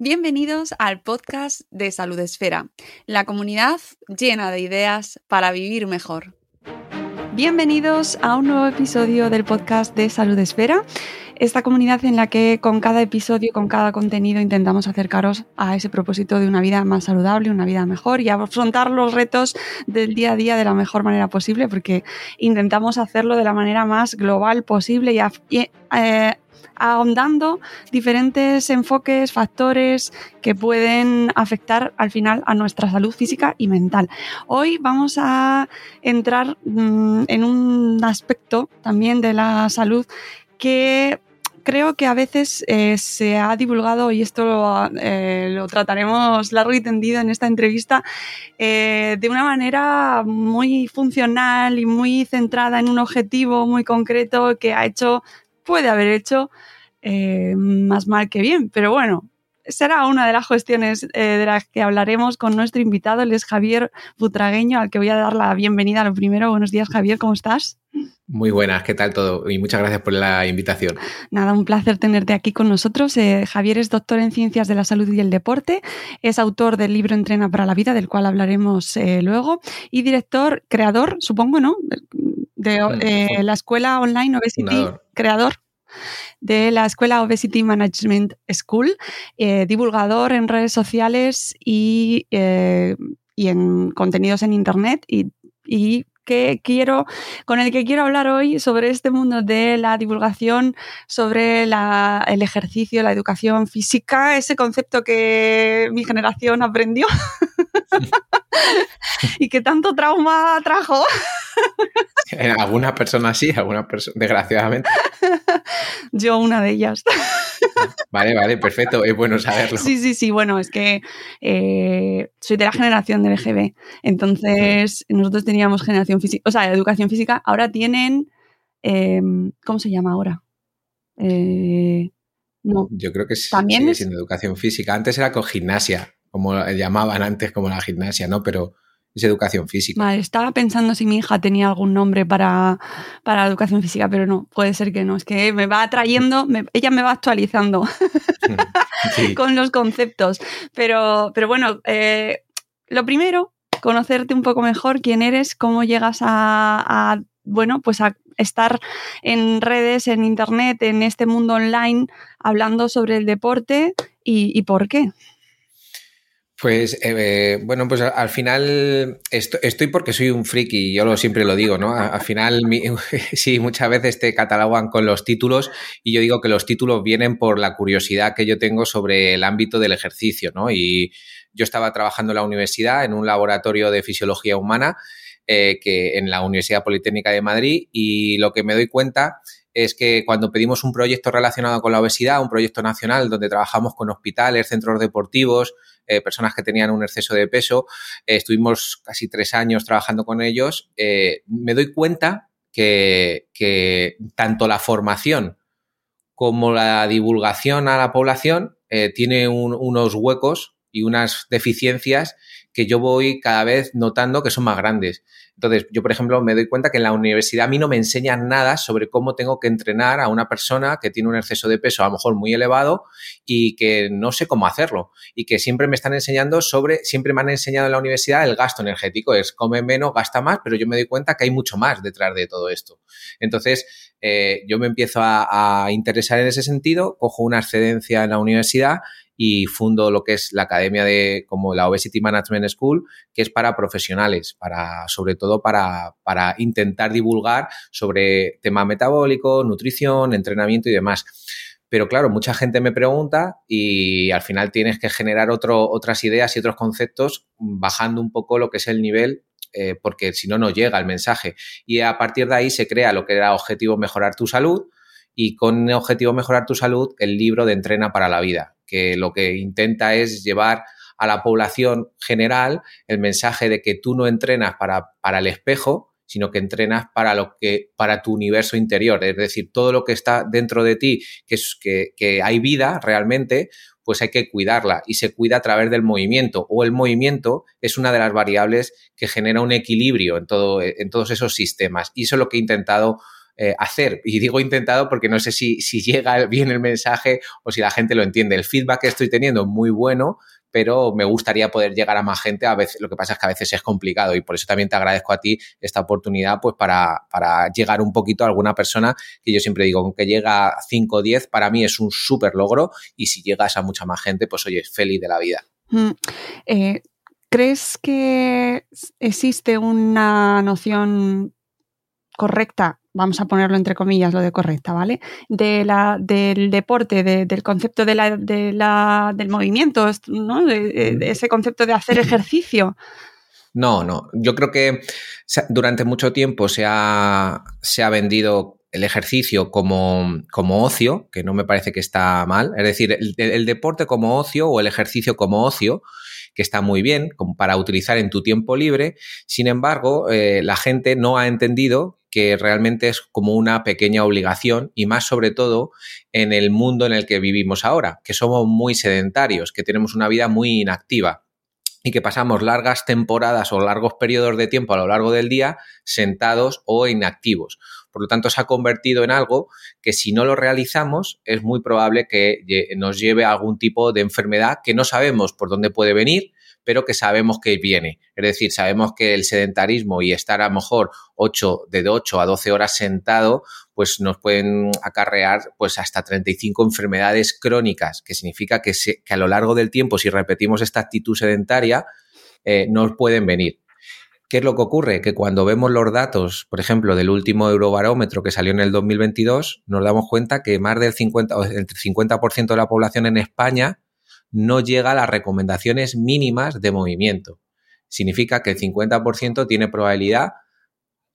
Bienvenidos al podcast de Salud Esfera, la comunidad llena de ideas para vivir mejor. Bienvenidos a un nuevo episodio del podcast de Salud Esfera, esta comunidad en la que con cada episodio, con cada contenido intentamos acercaros a ese propósito de una vida más saludable, una vida mejor y afrontar los retos del día a día de la mejor manera posible, porque intentamos hacerlo de la manera más global posible y, eh, ahondando diferentes enfoques, factores que pueden afectar al final a nuestra salud física y mental. Hoy vamos a entrar mm, en un aspecto también de la salud que creo que a veces eh, se ha divulgado, y esto lo, eh, trataremos largo y tendido en esta entrevista, eh, de una manera muy funcional y muy centrada en un objetivo muy concreto que ha hecho puede haber hecho eh, más mal que bien. Pero bueno, será una de las cuestiones eh, de las que hablaremos con nuestro invitado, él es Javier Butragueño, al que voy a dar la bienvenida lo primero. Buenos días, Javier, ¿cómo estás? Muy buenas, ¿qué tal todo? Y muchas gracias por la invitación. Nada, un placer tenerte aquí con nosotros. Eh, Javier es doctor en Ciencias de la Salud y el Deporte, es autor del libro Entrena para la Vida, del cual hablaremos luego, y director, creador, supongo, ¿no? De la escuela online Obesity, creador de la Escuela Obesity Management School, eh, divulgador en redes sociales y, eh, y, en contenidos en Internet y, y que quiero, con el que quiero hablar hoy sobre este mundo de la divulgación, sobre el ejercicio, la educación física, ese concepto que mi generación aprendió y que tanto trauma trajo. Algunas personas sí, algunas personas, desgraciadamente. Yo una de ellas. Vale, vale, perfecto, es bueno saberlo. Sí, sí, sí, bueno, es que eh, soy de la generación del EGB, entonces nosotros teníamos generación física, o sea, educación física, ahora tienen, em, ¿cómo se llama ahora? Eh, no. Yo creo que ¿También sigue siendo educación física. Antes era con gimnasia, como llamaban antes como la gimnasia, ¿no? Pero es educación física. Vale, estaba pensando si mi hija tenía algún nombre para, para educación física, pero no, puede ser que no. Es que me va atrayendo, ella me va actualizando con los conceptos. Pero, pero bueno, eh, lo primero, conocerte un poco mejor, quién eres, cómo llegas a, bueno, pues a estar en redes, en internet, en este mundo online, hablando sobre el deporte y por qué. Pues eh, bueno, pues al final estoy, porque soy un friki, yo lo, siempre lo digo, ¿no? Al final sí, muchas veces te catalogan con los títulos y yo digo que los títulos vienen por la curiosidad que yo tengo sobre el ámbito del ejercicio, ¿no? Y yo estaba trabajando en la universidad en un laboratorio de fisiología humana eh, que en la Universidad Politécnica de Madrid y lo que me doy cuenta es que cuando pedimos un proyecto relacionado con la obesidad, un proyecto nacional donde trabajamos con hospitales, centros deportivos, eh, personas que tenían un exceso de peso, eh, estuvimos casi tres años trabajando con ellos, eh, me doy cuenta que, tanto la formación como la divulgación a la población tiene unos huecos y unas deficiencias que yo voy cada vez notando que son más grandes. Entonces, yo, por ejemplo, me doy cuenta que en la universidad a mí no me enseñan nada sobre cómo tengo que entrenar a una persona que tiene un exceso de peso a lo mejor muy elevado y que no sé cómo hacerlo. Y que siempre me están enseñando sobre, siempre me han enseñado en la universidad el gasto energético. Es come menos, gasta más, pero yo me doy cuenta que hay mucho más detrás de todo esto. Entonces, eh, yo me empiezo a, a interesar en ese sentido, cojo una excedencia en la universidad y fundo lo que es la academia de como la Obesity Management School, que es para profesionales, para sobre todo para, para intentar divulgar sobre tema metabólico, nutrición, entrenamiento y demás. Pero claro, mucha gente me pregunta y al final tienes que generar otro, otras ideas y otros conceptos bajando un poco lo que es el nivel eh, porque si no, no llega el mensaje. Y a partir de ahí se crea lo que era objetivo mejorar tu salud y con el objetivo mejorar tu salud el libro de Entrena para la Vida, que lo que intenta es llevar a la población general el mensaje de que tú no entrenas para, para el espejo, sino que entrenas para lo que para tu universo interior, es decir, todo lo que está dentro de ti, que es que, que hay vida realmente, pues hay que cuidarla y se cuida a través del movimiento o el movimiento es una de las variables que genera un equilibrio en todo en todos esos sistemas y eso es lo que he intentado eh, hacer. Y digo intentado porque no sé si, si llega bien el mensaje o si la gente lo entiende. El feedback que estoy teniendo es muy bueno, pero me gustaría poder llegar a más gente. A veces, lo que pasa es que a veces es complicado y por eso también te agradezco a ti esta oportunidad, pues para, para llegar un poquito a alguna persona que yo siempre digo, que llega a 5 o 10, para mí es un súper logro y si llegas a mucha más gente, pues oye, feliz de la vida. Mm, eh, ¿Crees que existe una noción correcta, vamos a ponerlo entre comillas lo de correcta, ¿vale? De la, del deporte, del concepto de la, de la, del movimiento, ¿no? De, ese concepto de hacer ejercicio. No, no. Yo creo que durante mucho tiempo se ha, se ha vendido el ejercicio como, como, ocio, que no me parece que está mal. Es decir, el, deporte como ocio o el ejercicio como ocio, que está muy bien como para utilizar en tu tiempo libre. Sin embargo, eh, la gente no ha entendido que realmente es como una pequeña obligación y más sobre todo en el mundo en el que vivimos ahora, que somos muy sedentarios, que tenemos una vida muy inactiva y que pasamos largas temporadas o largos periodos de tiempo a lo largo del día sentados o inactivos. Por lo tanto, se ha convertido en algo que si no lo realizamos es muy probable que nos lleve a algún tipo de enfermedad que no sabemos por dónde puede venir, pero que sabemos que viene. Es decir, sabemos que el sedentarismo y estar a lo mejor 8, de 8 a 12 horas sentado, pues nos pueden acarrear pues hasta 35 enfermedades crónicas, que significa que, a lo largo del tiempo, si repetimos esta actitud sedentaria, eh, nos pueden venir. ¿Qué es lo que ocurre? Que cuando vemos los datos, por ejemplo, del último eurobarómetro que salió en el 2022, nos damos cuenta que más del 50, el 50% de la población en España no llega a las recomendaciones mínimas de movimiento. Significa que el 50% tiene probabilidad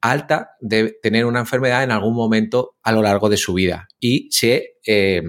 alta de tener una enfermedad en algún momento a lo largo de su vida y se, eh,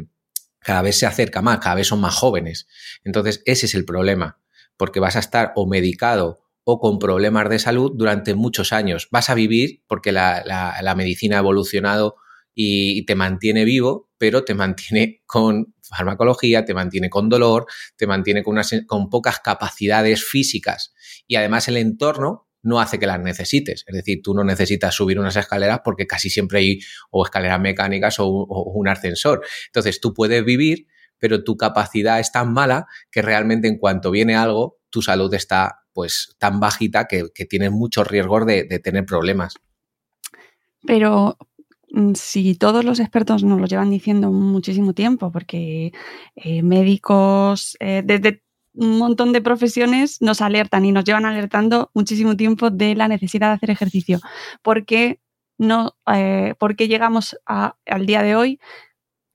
cada vez se acerca más, cada vez son más jóvenes. Entonces, ese es el problema, porque vas a estar o medicado o con problemas de salud durante muchos años. Vas a vivir porque la, la medicina ha evolucionado y te mantiene vivo, pero te mantiene con farmacología, te mantiene con dolor, te mantiene con, con pocas capacidades físicas y además el entorno no hace que las necesites. Es decir, tú no necesitas subir unas escaleras porque casi siempre hay o escaleras mecánicas o, un ascensor. Entonces tú puedes vivir, pero tu capacidad es tan mala que realmente en cuanto viene algo, tu salud está pues tan bajita que, tienes muchos riesgos de, de tener problemas. Pero, si todos los expertos nos lo llevan diciendo muchísimo tiempo, porque eh, médicos eh, desde un montón de profesiones nos alertan y nos llevan alertando muchísimo tiempo de la necesidad de hacer ejercicio. ¿Por qué, no, eh, llegamos al día de hoy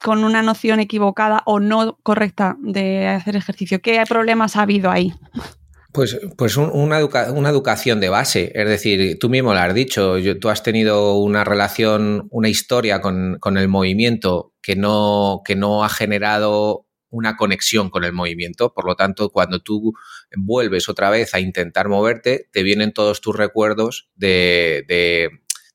con una noción equivocada o no correcta de hacer ejercicio? ¿Qué problemas ha habido ahí? Pues, pues una, una, educación de base, es decir, tú mismo lo has dicho, tú has tenido una relación, una historia con, con, el movimiento que no, que no ha generado una conexión con el movimiento, por lo tanto, cuando tú vuelves otra vez a intentar moverte, te vienen todos tus recuerdos de, de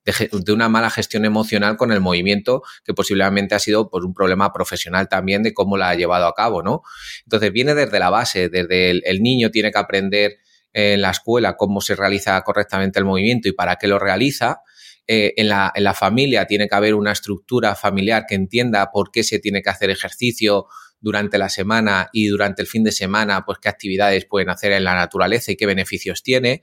de, una mala gestión emocional con el movimiento, que posiblemente ha sido pues, un problema profesional también de cómo la ha llevado a cabo, ¿no? Entonces viene desde la base, desde el, niño tiene que aprender en la escuela cómo se realiza correctamente el movimiento y para qué lo realiza. Eh, en, la, en, la, familia tiene que haber una estructura familiar que entienda por qué se tiene que hacer ejercicio durante la semana y durante el fin de semana, pues qué actividades pueden hacer en la naturaleza y qué beneficios tiene.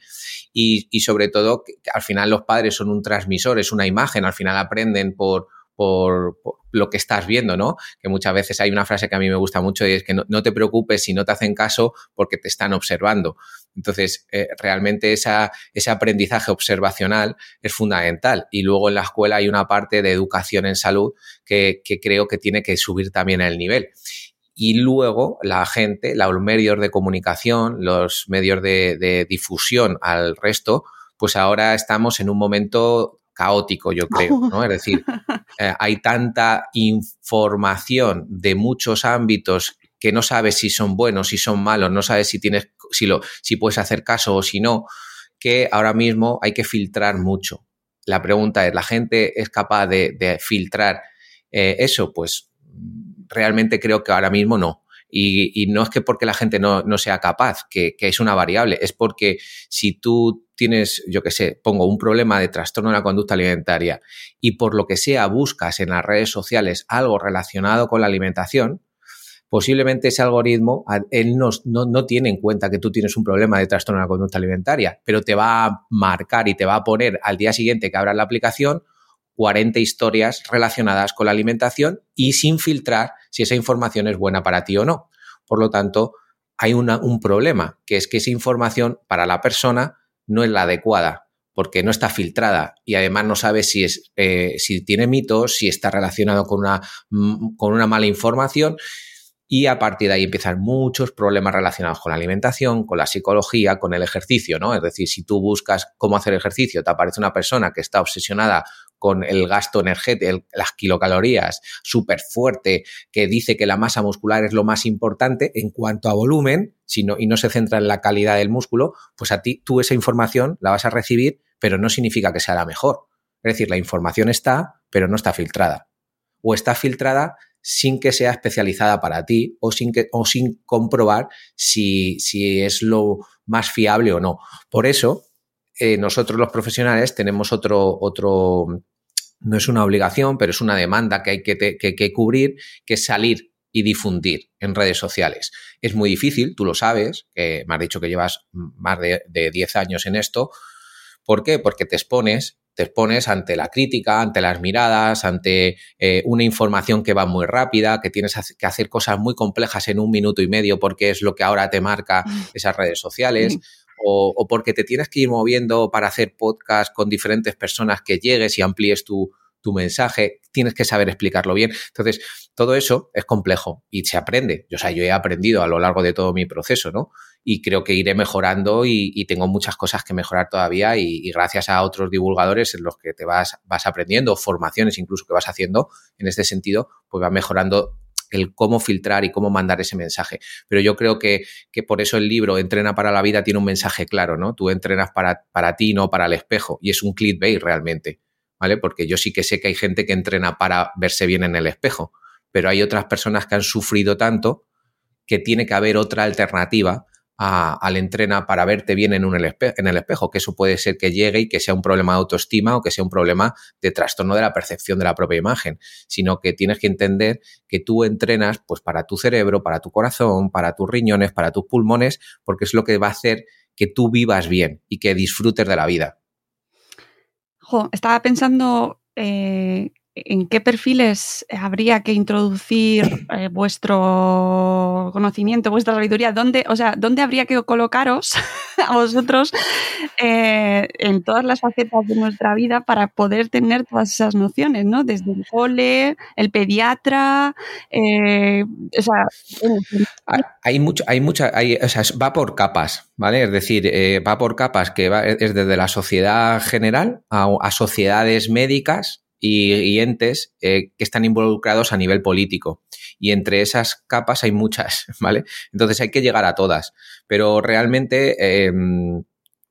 Y, sobre todo, al final los padres son un transmisor, es una imagen, al final aprenden por, por, lo que estás viendo, ¿no? Que muchas veces hay una frase que a mí me gusta mucho y es que no, te preocupes si no te hacen caso porque te están observando. Entonces, eh, realmente esa, ese aprendizaje observacional es fundamental. Y luego en la escuela hay una parte de educación en salud que, que creo que tiene que subir también el nivel y luego la gente, los medios de comunicación, los medios de, difusión al resto, pues ahora estamos en un momento caótico, yo creo, ¿no? Es decir, eh, hay tanta información de muchos ámbitos que no sabes si son buenos, si son malos, no sabes si tienes, si lo, si puedes hacer caso o si no, que ahora mismo hay que filtrar mucho. La pregunta es, ¿la gente es capaz de, filtrar eh, eso? Pues realmente creo que ahora mismo no. Y, no es que porque la gente no, sea capaz, que, es una variable, es porque si tú tienes, yo qué sé, pongo un problema de trastorno de la conducta alimentaria y por lo que sea buscas en las redes sociales algo relacionado con la alimentación, posiblemente ese algoritmo, él no, no, tiene en cuenta que tú tienes un problema de trastorno de la conducta alimentaria, pero te va a marcar y te va a poner al día siguiente que abras la aplicación 40 historias relacionadas con la alimentación y sin filtrar si esa información es buena para ti o no. Por lo tanto, hay un problema, que es que esa información para la persona no es la adecuada porque no está filtrada y además no sabe si, es, eh, si tiene mitos, si está relacionado con una, mm, con una mala información y a partir de ahí empiezan muchos problemas relacionados con la alimentación, con la psicología, con el ejercicio, ¿no? Es decir, si tú buscas cómo hacer ejercicio, te aparece una persona que está obsesionada con el gasto energético, las kilocalorías, súper fuerte, que dice que la masa muscular es lo más importante en cuanto a volumen, sino, y no se centra en la calidad del músculo, pues a ti tú esa información la vas a recibir, pero no significa que sea la mejor. Es decir, la información está, pero no está filtrada. O está filtrada sin que sea especializada para ti o sin, que, o sin comprobar si, si es lo más fiable o no. Por eso, eh, nosotros los profesionales tenemos otro, otro, no es una obligación, pero es una demanda que hay que, que, cubrir, que es salir y difundir en redes sociales. Es muy difícil, tú lo sabes, que me has dicho que llevas más de, de 10 años en esto. ¿Por qué? Porque te expones te expones ante la crítica, ante las miradas, ante eh, una información que va muy rápida, que tienes que hacer cosas muy complejas en un minuto y medio porque es lo que ahora te marca mm. esas redes sociales. O, porque te tienes que ir moviendo para hacer podcast con diferentes personas que llegues y amplíes tu, mensaje, tienes que saber explicarlo bien. Entonces, todo eso es complejo y se aprende. Yo, o sea, yo he aprendido a lo largo de todo mi proceso, ¿no? Y creo que iré mejorando y, tengo muchas cosas que mejorar todavía y, gracias a otros divulgadores en los que te vas, vas aprendiendo, formaciones incluso que vas haciendo en este sentido, pues va mejorando el cómo filtrar y cómo mandar ese mensaje. Pero yo creo que, que, por eso el libro Entrena para la vida tiene un mensaje claro, ¿no? Tú entrenas para, para ti, no para el espejo. Y es un clickbait realmente. ¿vale? Porque yo sí que sé que hay gente que entrena para verse bien en el espejo, pero hay otras personas que han sufrido tanto que tiene que haber otra alternativa al entrena para verte bien en, un en el espejo, que eso puede ser que llegue y que sea un problema de autoestima o que sea un problema de trastorno de la percepción de la propia imagen, sino que tienes que entender que tú entrenas pues para tu cerebro, para tu corazón, para tus riñones, para tus pulmones, porque es lo que va a hacer que tú vivas bien y que disfrutes de la vida. Estaba pensando eh, en qué perfiles habría que introducir eh, vuestro conocimiento, vuestra sabiduría, dónde, o sea, dónde habría que colocaros a vosotros eh, en todas las facetas de nuestra vida para poder tener todas esas nociones, ¿no? Desde el cole, el pediatra, o sea, hay mucho, hay mucha, hay, o sea, va por capas, ¿vale? Es decir, va por capas que va, es desde la sociedad general a sociedades médicas y, entes eh, que están involucrados a nivel político. Y entre esas capas hay muchas, ¿vale? Entonces hay que llegar a todas. Pero realmente, em,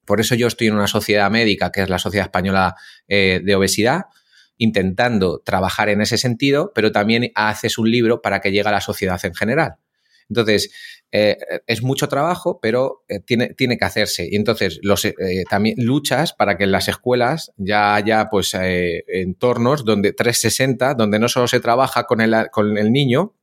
por eso yo estoy en una sociedad médica, que es la Sociedad Española eh, de Obesidad, intentando trabajar en ese sentido, pero también haces un libro para que llegue a la sociedad en general. Entonces, eh, es mucho trabajo, pero eh, tiene, tiene, que hacerse. Y entonces, los, eh, también luchas para que en las escuelas ya haya pues, entornos donde 360, donde no solo se trabaja con el, con el niño,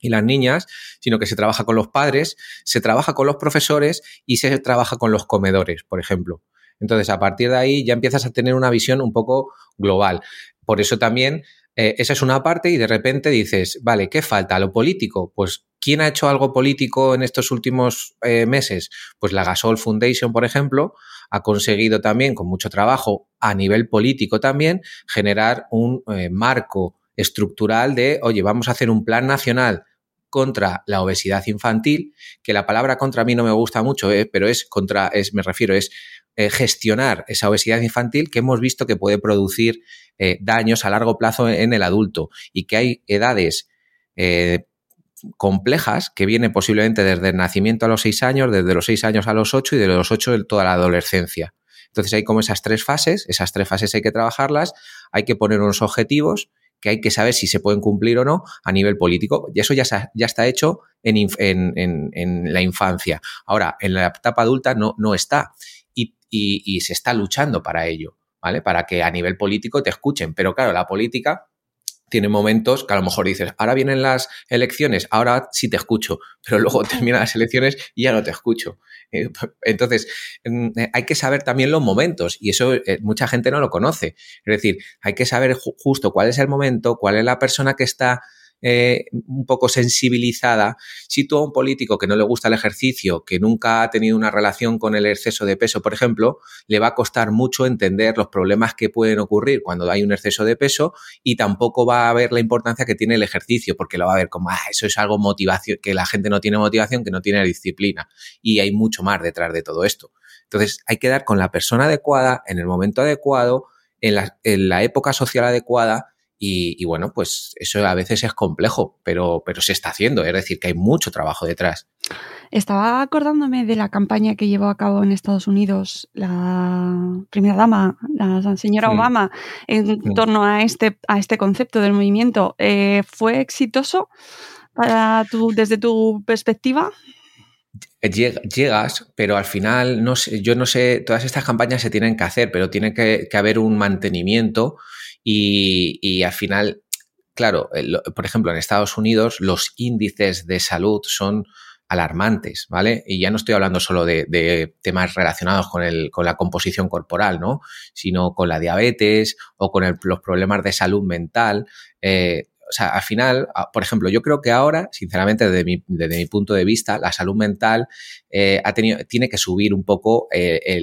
y las niñas, sino que se trabaja con los padres, se trabaja con los profesores y se trabaja con los comedores, por ejemplo. Entonces, a partir de ahí ya empiezas a tener una visión un poco global. Por eso también esa es una parte y de repente dices, vale, ¿qué falta? ¿Lo político? Pues ¿Quién ha hecho algo político en estos últimos eh, meses? Pues la Gasol Foundation, por ejemplo, ha conseguido también, con mucho trabajo a nivel político también, generar un eh, marco estructural de, oye, vamos a hacer un plan nacional contra la obesidad infantil, que la palabra contra a mí no me gusta mucho, eh, pero es contra, es, me refiero, es gestionar esa obesidad infantil que hemos visto que puede producir daños a largo plazo en, el adulto y que hay edades complejas que vienen posiblemente desde el nacimiento a los seis años, desde los seis años a los ocho y de los ocho de toda la adolescencia. Entonces hay como esas tres fases, esas tres fases hay que trabajarlas, hay que poner unos objetivos que hay que saber si se pueden cumplir o no a nivel político. Y eso ya, ya está hecho en, en, la infancia. Ahora, en la etapa adulta no, no está y, y se está luchando para ello, ¿vale? Para que a nivel político te escuchen. Pero claro, la política tiene momentos que a lo mejor dices, ahora vienen las elecciones, ahora sí te escucho, pero luego terminan las elecciones y ya no te escucho. Eh, entonces, mm, eh, hay que saber también los momentos y eso eh, mucha gente no lo conoce. Es decir, hay que saber justo cuál es el momento, cuál es la persona que está eh, un poco sensibilizada, si tú a un político que no le gusta el ejercicio, que nunca ha tenido una relación con el exceso de peso, por ejemplo, le va a costar mucho entender los problemas que pueden ocurrir cuando hay un exceso de peso y tampoco va a ver la importancia que tiene el ejercicio, porque lo va a ver como, ah, eso es algo motivación, que la gente no tiene motivación, que no tiene disciplina. Y hay mucho más detrás de todo esto. Entonces, hay que dar con la persona adecuada, en el momento adecuado, en la, en la época social adecuada y, bueno, pues eso a veces es complejo, pero, pero se está haciendo, es decir, que hay mucho trabajo detrás. Estaba acordándome de la campaña que llevó a cabo en Estados Unidos la primera dama, la señora Obama, en torno a este, a este concepto del movimiento. Eh, ¿Fue exitoso para tu, desde tu perspectiva? Llegas, pero al final, no sé, yo no sé, todas estas campañas se tienen que hacer, pero tiene que, que haber un mantenimiento y, al final, claro, por ejemplo, en Estados Unidos los índices de salud son alarmantes, ¿vale? Y ya no estoy hablando solo de, temas relacionados con, el, con la composición corporal, ¿no? Sino con la diabetes o con los problemas de salud mental. Eh, o sea, al final, por ejemplo, yo creo que ahora, sinceramente, desde mi, desde mi punto de vista, la salud mental eh, ha tenido, tiene que subir un poco eh,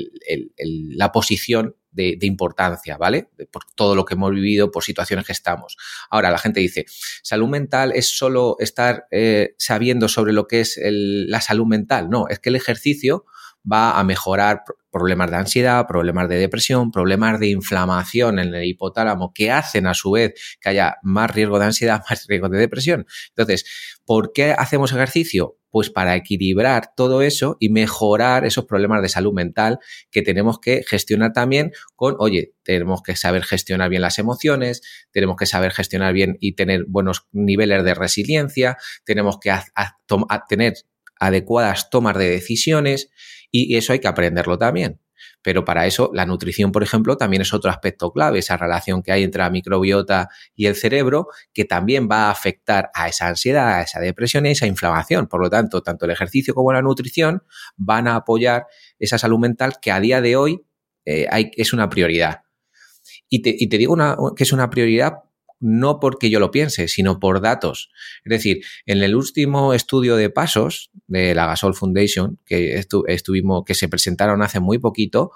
la posición de, importancia, ¿vale? Por todo lo que hemos vivido, por situaciones que estamos. Ahora, la gente dice, salud mental es solo estar eh, sabiendo sobre lo que es la salud mental. No, es que el ejercicio va a mejorar problemas de ansiedad, problemas de depresión, problemas de inflamación en el hipotálamo que hacen a su vez que haya más riesgo de ansiedad, más riesgo de depresión. Entonces, ¿por qué hacemos ejercicio? Pues para equilibrar todo eso y mejorar esos problemas de salud mental que tenemos que gestionar también con, oye, tenemos que saber gestionar bien las emociones, tenemos que saber gestionar bien y tener buenos niveles de resiliencia, tenemos que tener adecuadas tomas de decisiones y eso hay que aprenderlo también. Pero para eso la nutrición, por ejemplo, también es otro aspecto clave, esa relación que hay entre la microbiota y el cerebro, que también va a afectar a esa ansiedad, a esa depresión y a esa inflamación. Por lo tanto, tanto el ejercicio como la nutrición van a apoyar esa salud mental que a día de hoy eh, es una prioridad. Y te, digo que es una prioridad no porque yo lo piense, sino por datos. Es decir, en el último estudio de pasos de la Gasol Foundation, que estuvimos, que se presentaron hace muy poquito,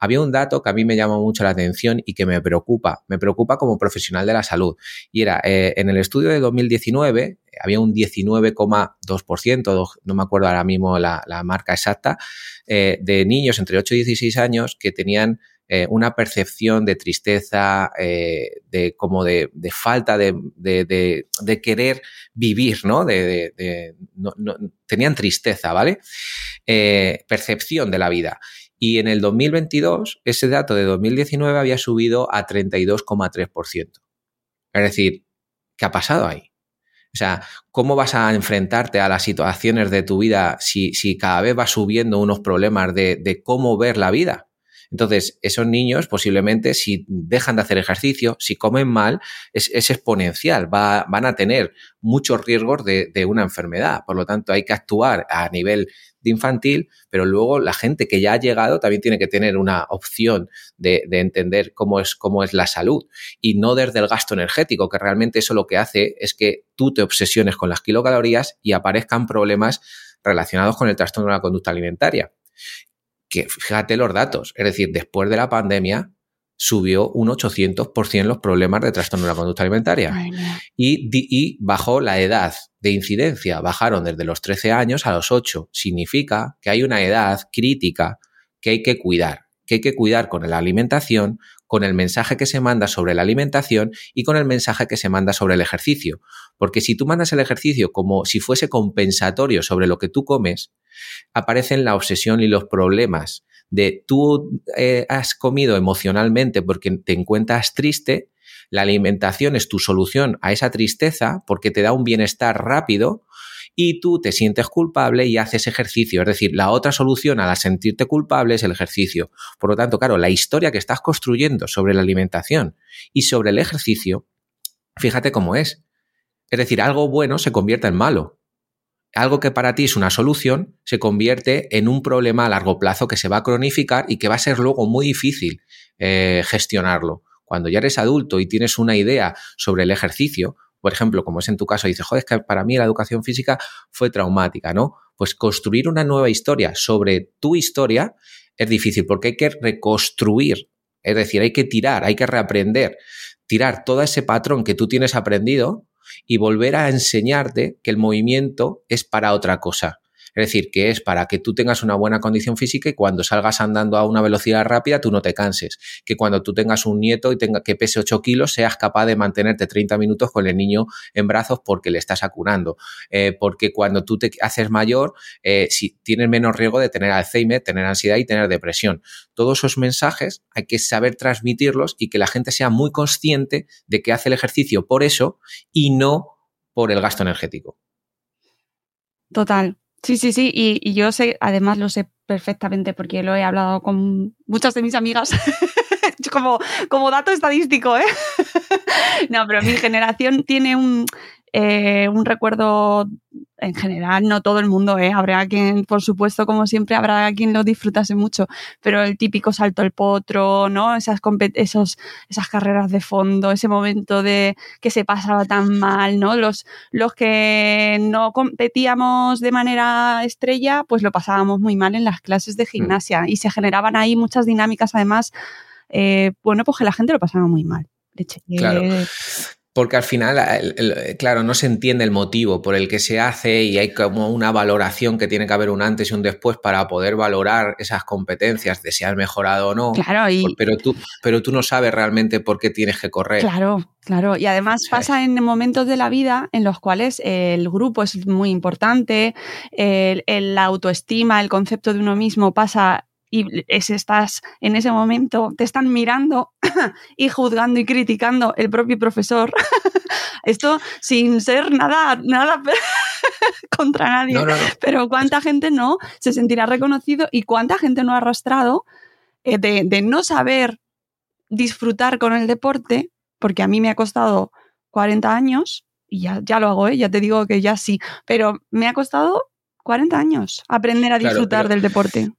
había un dato que a mí me llama mucho la atención y que me preocupa, me preocupa como profesional de la salud. Y era, eh, en el estudio de 2019, había un 19,2%, no me acuerdo ahora mismo la, marca exacta, eh, de niños entre 8 y 16 años que tenían eh, una percepción de tristeza, eh, de como de, falta de, de, querer vivir, ¿no? De, no, tenían tristeza, ¿vale? Eh, percepción de la vida. Y en el 2022, ese dato de 2019 había subido a 32,3%. Es decir, ¿qué ha pasado ahí? O sea, ¿cómo vas a enfrentarte a las situaciones de tu vida si, si cada vez vas subiendo unos problemas de, de cómo ver la vida? Entonces, esos niños posiblemente si dejan de hacer ejercicio, si comen mal, es, exponencial, va, van a tener muchos riesgos de, una enfermedad. Por lo tanto, hay que actuar a nivel de infantil, pero luego la gente que ya ha llegado también tiene que tener una opción de, entender cómo es, cómo es la salud y no desde el gasto energético, que realmente eso lo que hace es que tú te obsesiones con las kilocalorías y aparezcan problemas relacionados con el trastorno de la conducta alimentaria que fíjate los datos, es decir, después de la pandemia subió un 800% los problemas de trastorno de la conducta alimentaria y, y, bajó la edad de incidencia, bajaron desde los 13 años a los 8. Significa que hay una edad crítica que hay que cuidar, que hay que cuidar con la alimentación, con el mensaje que se manda sobre la alimentación y con el mensaje que se manda sobre el ejercicio. Porque si tú mandas el ejercicio como si fuese compensatorio sobre lo que tú comes, aparecen la obsesión y los problemas de tú eh, has comido emocionalmente porque te encuentras triste, La alimentación es tu solución a esa tristeza porque te da un bienestar rápido y tú te sientes culpable y haces ejercicio. Es decir, la otra solución a sentirte culpable es el ejercicio. Por lo tanto, claro, la historia que estás construyendo sobre la alimentación y sobre el ejercicio, fíjate cómo es. Es decir, algo bueno se convierte en malo. Algo que para ti es una solución se convierte en un problema a largo plazo que se va a cronificar y que va a ser luego muy difícil eh, gestionarlo. Cuando ya eres adulto y tienes una idea sobre el ejercicio, por ejemplo, como es en tu caso, dices, joder, es que para mí la educación física fue traumática, ¿no? Pues construir una nueva historia sobre tu historia es difícil porque hay que reconstruir, es decir, hay que tirar, hay que reaprender, tirar todo ese patrón que tú tienes aprendido y volver a enseñarte que el movimiento es para otra cosa. Es decir, que es para que tú tengas una buena condición física y cuando salgas andando a una velocidad rápida tú no te canses. Que cuando tú tengas un nieto y tenga, que pese 8 kilos seas capaz de mantenerte 30 minutos con el niño en brazos porque le estás acunando. Eh, porque cuando tú te haces mayor, eh, si tienes menos riesgo de tener Alzheimer, tener ansiedad y tener depresión. Todos esos mensajes hay que saber transmitirlos y que la gente sea muy consciente de que hace el ejercicio por eso y no por el gasto energético. Total, Sí, sí, sí, y, yo sé, además lo sé perfectamente porque lo he hablado con muchas de mis amigas, como, como dato estadístico, ¿eh? no, pero mi generación tiene un, eh, un recuerdo en general, no todo el mundo, ¿eh? habrá quien, por supuesto, como siempre, habrá quien lo disfrutase mucho, pero el típico salto al potro, ¿no? Esas, esos, esas carreras de fondo, ese momento de que se pasaba tan mal, ¿no? Los, los que no competíamos de manera estrella, pues lo pasábamos muy mal en las clases de mm. gimnasia y se generaban ahí muchas dinámicas, además, eh, bueno, pues que la gente lo pasaba muy mal. Claro. Porque al final, claro, no se entiende el motivo por el que se hace y hay como una valoración que tiene que haber un antes y un después para poder valorar esas competencias de si has mejorado o no. Claro, y... pero, tú, pero tú no sabes realmente por qué tienes que correr. Claro, claro. Y además pasa en momentos de la vida en los cuales el grupo es muy importante, la autoestima, el concepto de uno mismo pasa y estás en ese momento, te están mirando y juzgando y criticando el propio profesor. Esto sin ser nada, nada contra nadie. Pero cuánta gente no se sentirá reconocido y cuánta gente no ha arrastrado eh, de, no saber disfrutar con el deporte, porque a mí me ha costado 40 años y ya, ya lo hago, ¿eh? ya te digo que ya sí, pero me ha costado 40 años aprender a disfrutar del deporte.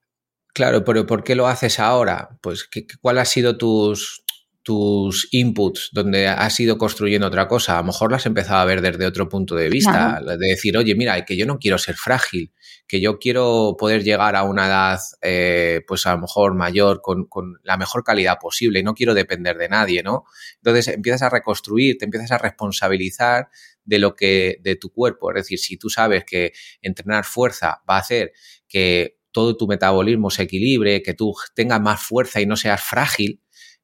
Claro, pero ¿por qué lo haces ahora? Pues, ¿cuál ha sido tus, tus inputs donde has ido construyendo otra cosa? A lo mejor lo has empezado a ver desde otro punto de vista, de decir, oye, mira, que yo no quiero ser frágil, que yo quiero poder llegar a una edad, eh, pues a lo mejor mayor, con, con, la mejor calidad posible y no quiero depender de nadie, ¿no? Entonces empiezas a reconstruir, te empiezas a responsabilizar de lo que, de tu cuerpo. Es decir, si tú sabes que entrenar fuerza va a hacer que todo tu metabolismo se equilibre, que tú tengas más fuerza y no seas frágil,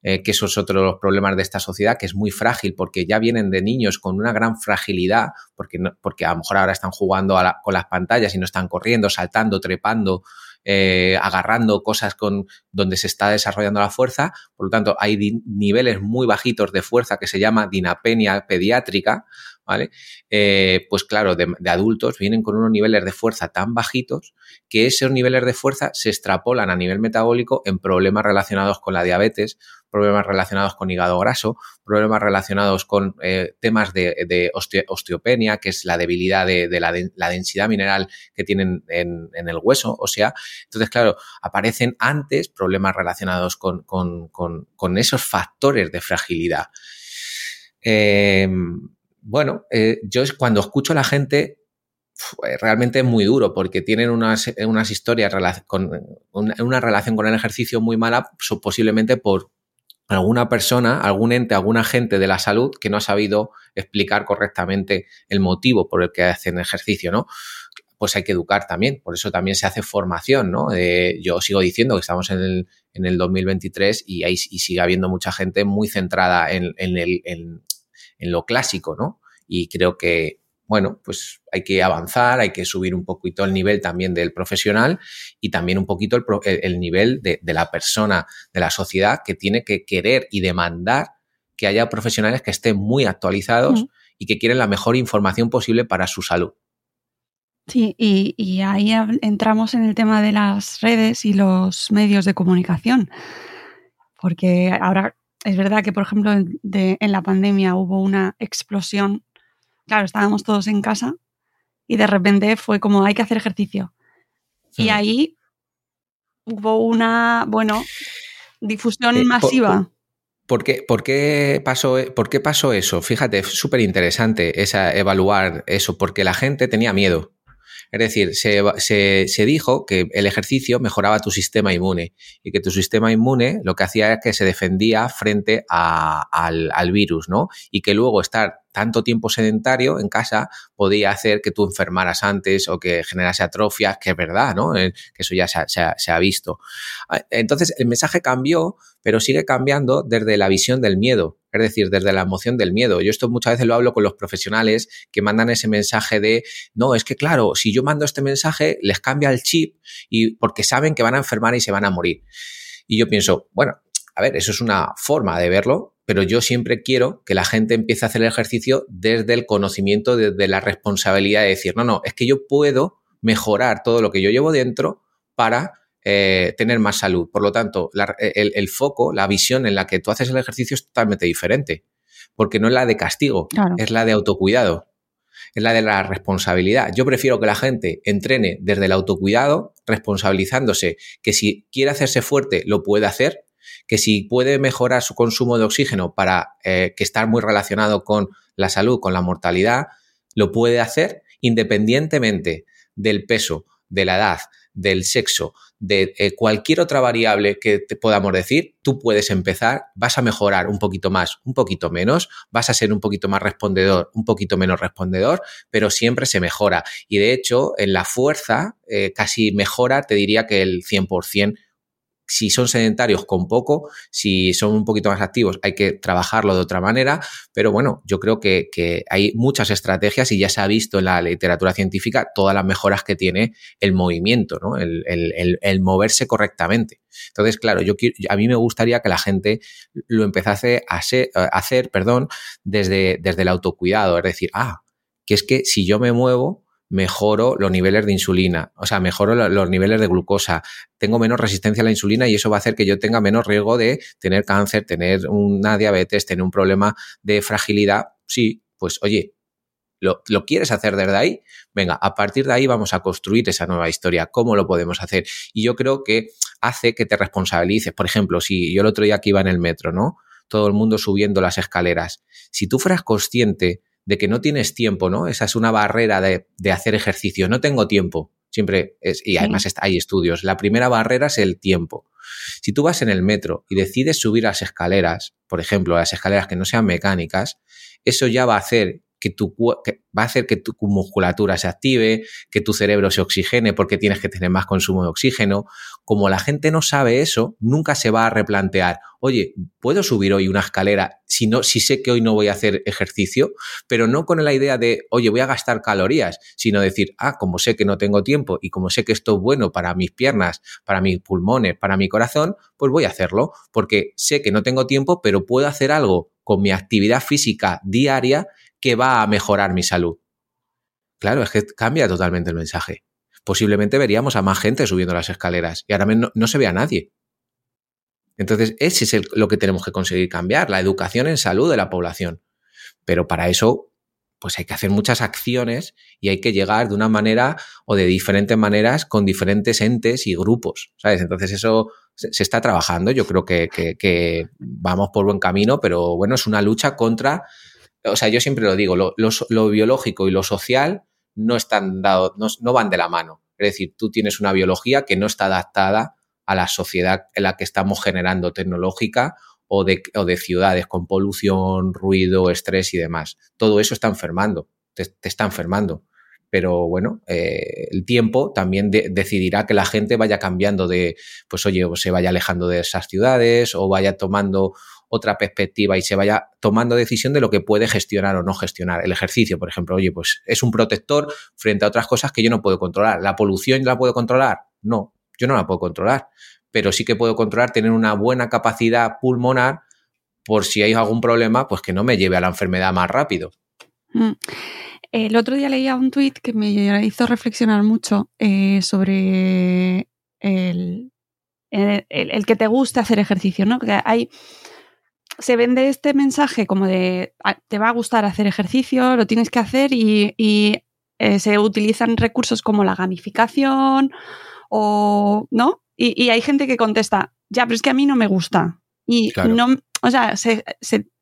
eh, que eso es otro de los problemas de esta sociedad, que es muy frágil porque ya vienen de niños con una gran fragilidad, porque, porque a lo mejor ahora están jugando con las pantallas y no están corriendo, saltando, trepando, eh, agarrando cosas con donde se está desarrollando la fuerza. Por lo tanto, hay niveles muy bajitos de fuerza que se llama dinapenia pediátrica, ¿vale? Eh, pues claro, de, adultos vienen con unos niveles de fuerza tan bajitos que esos niveles de fuerza se extrapolan a nivel metabólico en problemas relacionados con la diabetes, problemas relacionados con hígado graso, problemas relacionados con eh, temas de, osteopenia, que es la debilidad de, la, densidad mineral que tienen en, el hueso, o sea, entonces, claro, aparecen antes problemas relacionados con, con esos factores de fragilidad. Eh, bueno, eh, yo cuando escucho a la gente, realmente es muy duro porque tienen unas, unas historias con una, relación con el ejercicio muy mala, posiblemente por alguna persona, algún ente, algún agente de la salud que no ha sabido explicar correctamente el motivo por el que hacen ejercicio, ¿no? Pues hay que educar también, por eso también se hace formación, ¿no? yo sigo diciendo que estamos en el, en el 2023 y, hay, y sigue habiendo mucha gente muy centrada en, en, el, en lo clásico, ¿no? Y creo que, bueno, pues hay que avanzar, hay que subir un poquito el nivel también del profesional y también un poquito el, nivel de, la persona, de la sociedad que tiene que querer y demandar que haya profesionales que estén muy actualizados y que quieren la mejor información posible para su salud. Sí, y, ahí entramos en el tema de las redes y los medios de comunicación, porque ahora es verdad que, por ejemplo, en la pandemia hubo una explosión. Claro, estábamos todos en casa y de repente fue como hay que hacer ejercicio. Y ahí hubo una, bueno, difusión eh, masiva. Por, qué, por, qué, pasó, ¿Por qué pasó eso? Fíjate, es súper interesante esa, evaluar eso, porque la gente tenía miedo. Es decir, se, se, dijo que el ejercicio mejoraba tu sistema inmune y que tu sistema inmune lo que hacía es que se defendía frente al, al virus, ¿no? Y que luego estar tanto tiempo sedentario en casa podía hacer que tú enfermaras antes o que generase atrofias, que es verdad, ¿no? Eh, que eso ya se ha, visto. Ah, entonces, el mensaje cambió, pero sigue cambiando desde la visión del miedo, es decir, desde la emoción del miedo. Yo esto muchas veces lo hablo con los profesionales que mandan ese mensaje de, no, es que claro, si yo mando este mensaje, les cambia el chip y porque saben que van a enfermar y se van a morir. Y yo pienso, bueno, a ver, eso es una forma de verlo, pero yo siempre quiero que la gente empiece a hacer el ejercicio desde el conocimiento, desde la responsabilidad de decir, no, no, es que yo puedo mejorar todo lo que yo llevo dentro para eh, tener más salud. Por lo tanto, el, foco, la visión en la que tú haces el ejercicio es totalmente diferente, porque no es la de castigo, es la de autocuidado, es la de la responsabilidad. Yo prefiero que la gente entrene desde el autocuidado, responsabilizándose que si quiere hacerse fuerte, lo puede hacer, que si puede mejorar su consumo de oxígeno para eh, que está muy relacionado con la salud, con la mortalidad, lo puede hacer independientemente del peso, de la edad, del sexo, de eh, cualquier otra variable que te podamos decir, tú puedes empezar, vas a mejorar un poquito más, un poquito menos, vas a ser un poquito más respondedor, un poquito menos respondedor, pero siempre se mejora. Y de hecho, en la fuerza eh, casi mejora, te diría que el 100% si son sedentarios con poco, si son un poquito más activos, hay que trabajarlo de otra manera, pero bueno, yo creo que, hay muchas estrategias y ya se ha visto en la literatura científica todas las mejoras que tiene el movimiento, ¿no? el, moverse correctamente. Entonces, claro, yo a mí me gustaría que la gente lo empezase a hacer, perdón, desde, desde el autocuidado, es decir, ah, que es que si yo me muevo, mejoro los niveles de insulina, o sea, mejoro los niveles de glucosa, tengo menos resistencia a la insulina y eso va a hacer que yo tenga menos riesgo de tener cáncer, tener una diabetes, tener un problema de fragilidad. Sí, pues oye, ¿Lo, ¿Lo, quieres hacer desde ahí? Venga, a partir de ahí vamos a construir esa nueva historia. ¿Cómo lo podemos hacer? Y yo creo que hace que te responsabilices. Por ejemplo, si yo el otro día que iba en el metro, ¿no? Todo el mundo subiendo las escaleras. Si tú fueras consciente de que no tienes tiempo, ¿no? Esa es una barrera de, hacer ejercicio. No tengo tiempo. Siempre es, y además hay estudios. La primera barrera es el tiempo. Si tú vas en el metro y decides subir las escaleras, por ejemplo, las escaleras que no sean mecánicas, eso ya va a hacer que tu, va a hacer que tu musculatura se active, que tu cerebro se oxigene porque tienes que tener más consumo de oxígeno. Como la gente no sabe eso, nunca se va a replantear, oye, ¿puedo subir hoy una escalera si, no, si sé que hoy no voy a hacer ejercicio? Pero no con la idea de, oye, voy a gastar calorías, sino decir, ah, como sé que no tengo tiempo y como sé que esto es bueno para mis piernas, para mis pulmones, para mi corazón, pues voy a hacerlo, porque sé que no tengo tiempo, pero puedo hacer algo con mi actividad física diaria que va a mejorar mi salud. Claro, es que cambia totalmente el mensaje. Posiblemente veríamos a más gente subiendo las escaleras y ahora no, se ve a nadie. Entonces, ese es lo que tenemos que conseguir cambiar, la educación en salud de la población. Pero para eso, pues hay que hacer muchas acciones y hay que llegar de una manera o de diferentes maneras con diferentes entes y grupos, ¿sabes? Entonces eso se, está trabajando, yo creo que, vamos por buen camino, pero bueno, es una lucha contra o sea, yo siempre lo digo, lo, biológico y lo social no están dados, no, van de la mano. Es decir, tú tienes una biología que no está adaptada a la sociedad en la que estamos generando tecnológica o de, de ciudades con polución, ruido, estrés y demás. Todo eso está enfermando, te, está enfermando. Pero bueno, eh, el tiempo también decidirá que la gente vaya cambiando de, pues oye, se vaya alejando de esas ciudades o vaya tomando otra perspectiva y se vaya tomando decisión de lo que puede gestionar o no gestionar. El ejercicio, por ejemplo, oye, pues es un protector frente a otras cosas que yo no puedo controlar. ¿La polución la puedo controlar? No, yo no la puedo controlar, pero sí que puedo controlar tener una buena capacidad pulmonar por si hay algún problema, pues que no me lleve a la enfermedad más rápido. Mm. El otro día leía un tuit que me hizo reflexionar mucho eh, sobre el, el, que te guste hacer ejercicio, ¿no? Que hay, se vende este mensaje como de ah, te va a gustar hacer ejercicio, lo tienes que hacer y, eh, se utilizan recursos como la gamificación o no. Y, hay gente que contesta, ya, pero es que a mí no me gusta. Y no, o sea, se,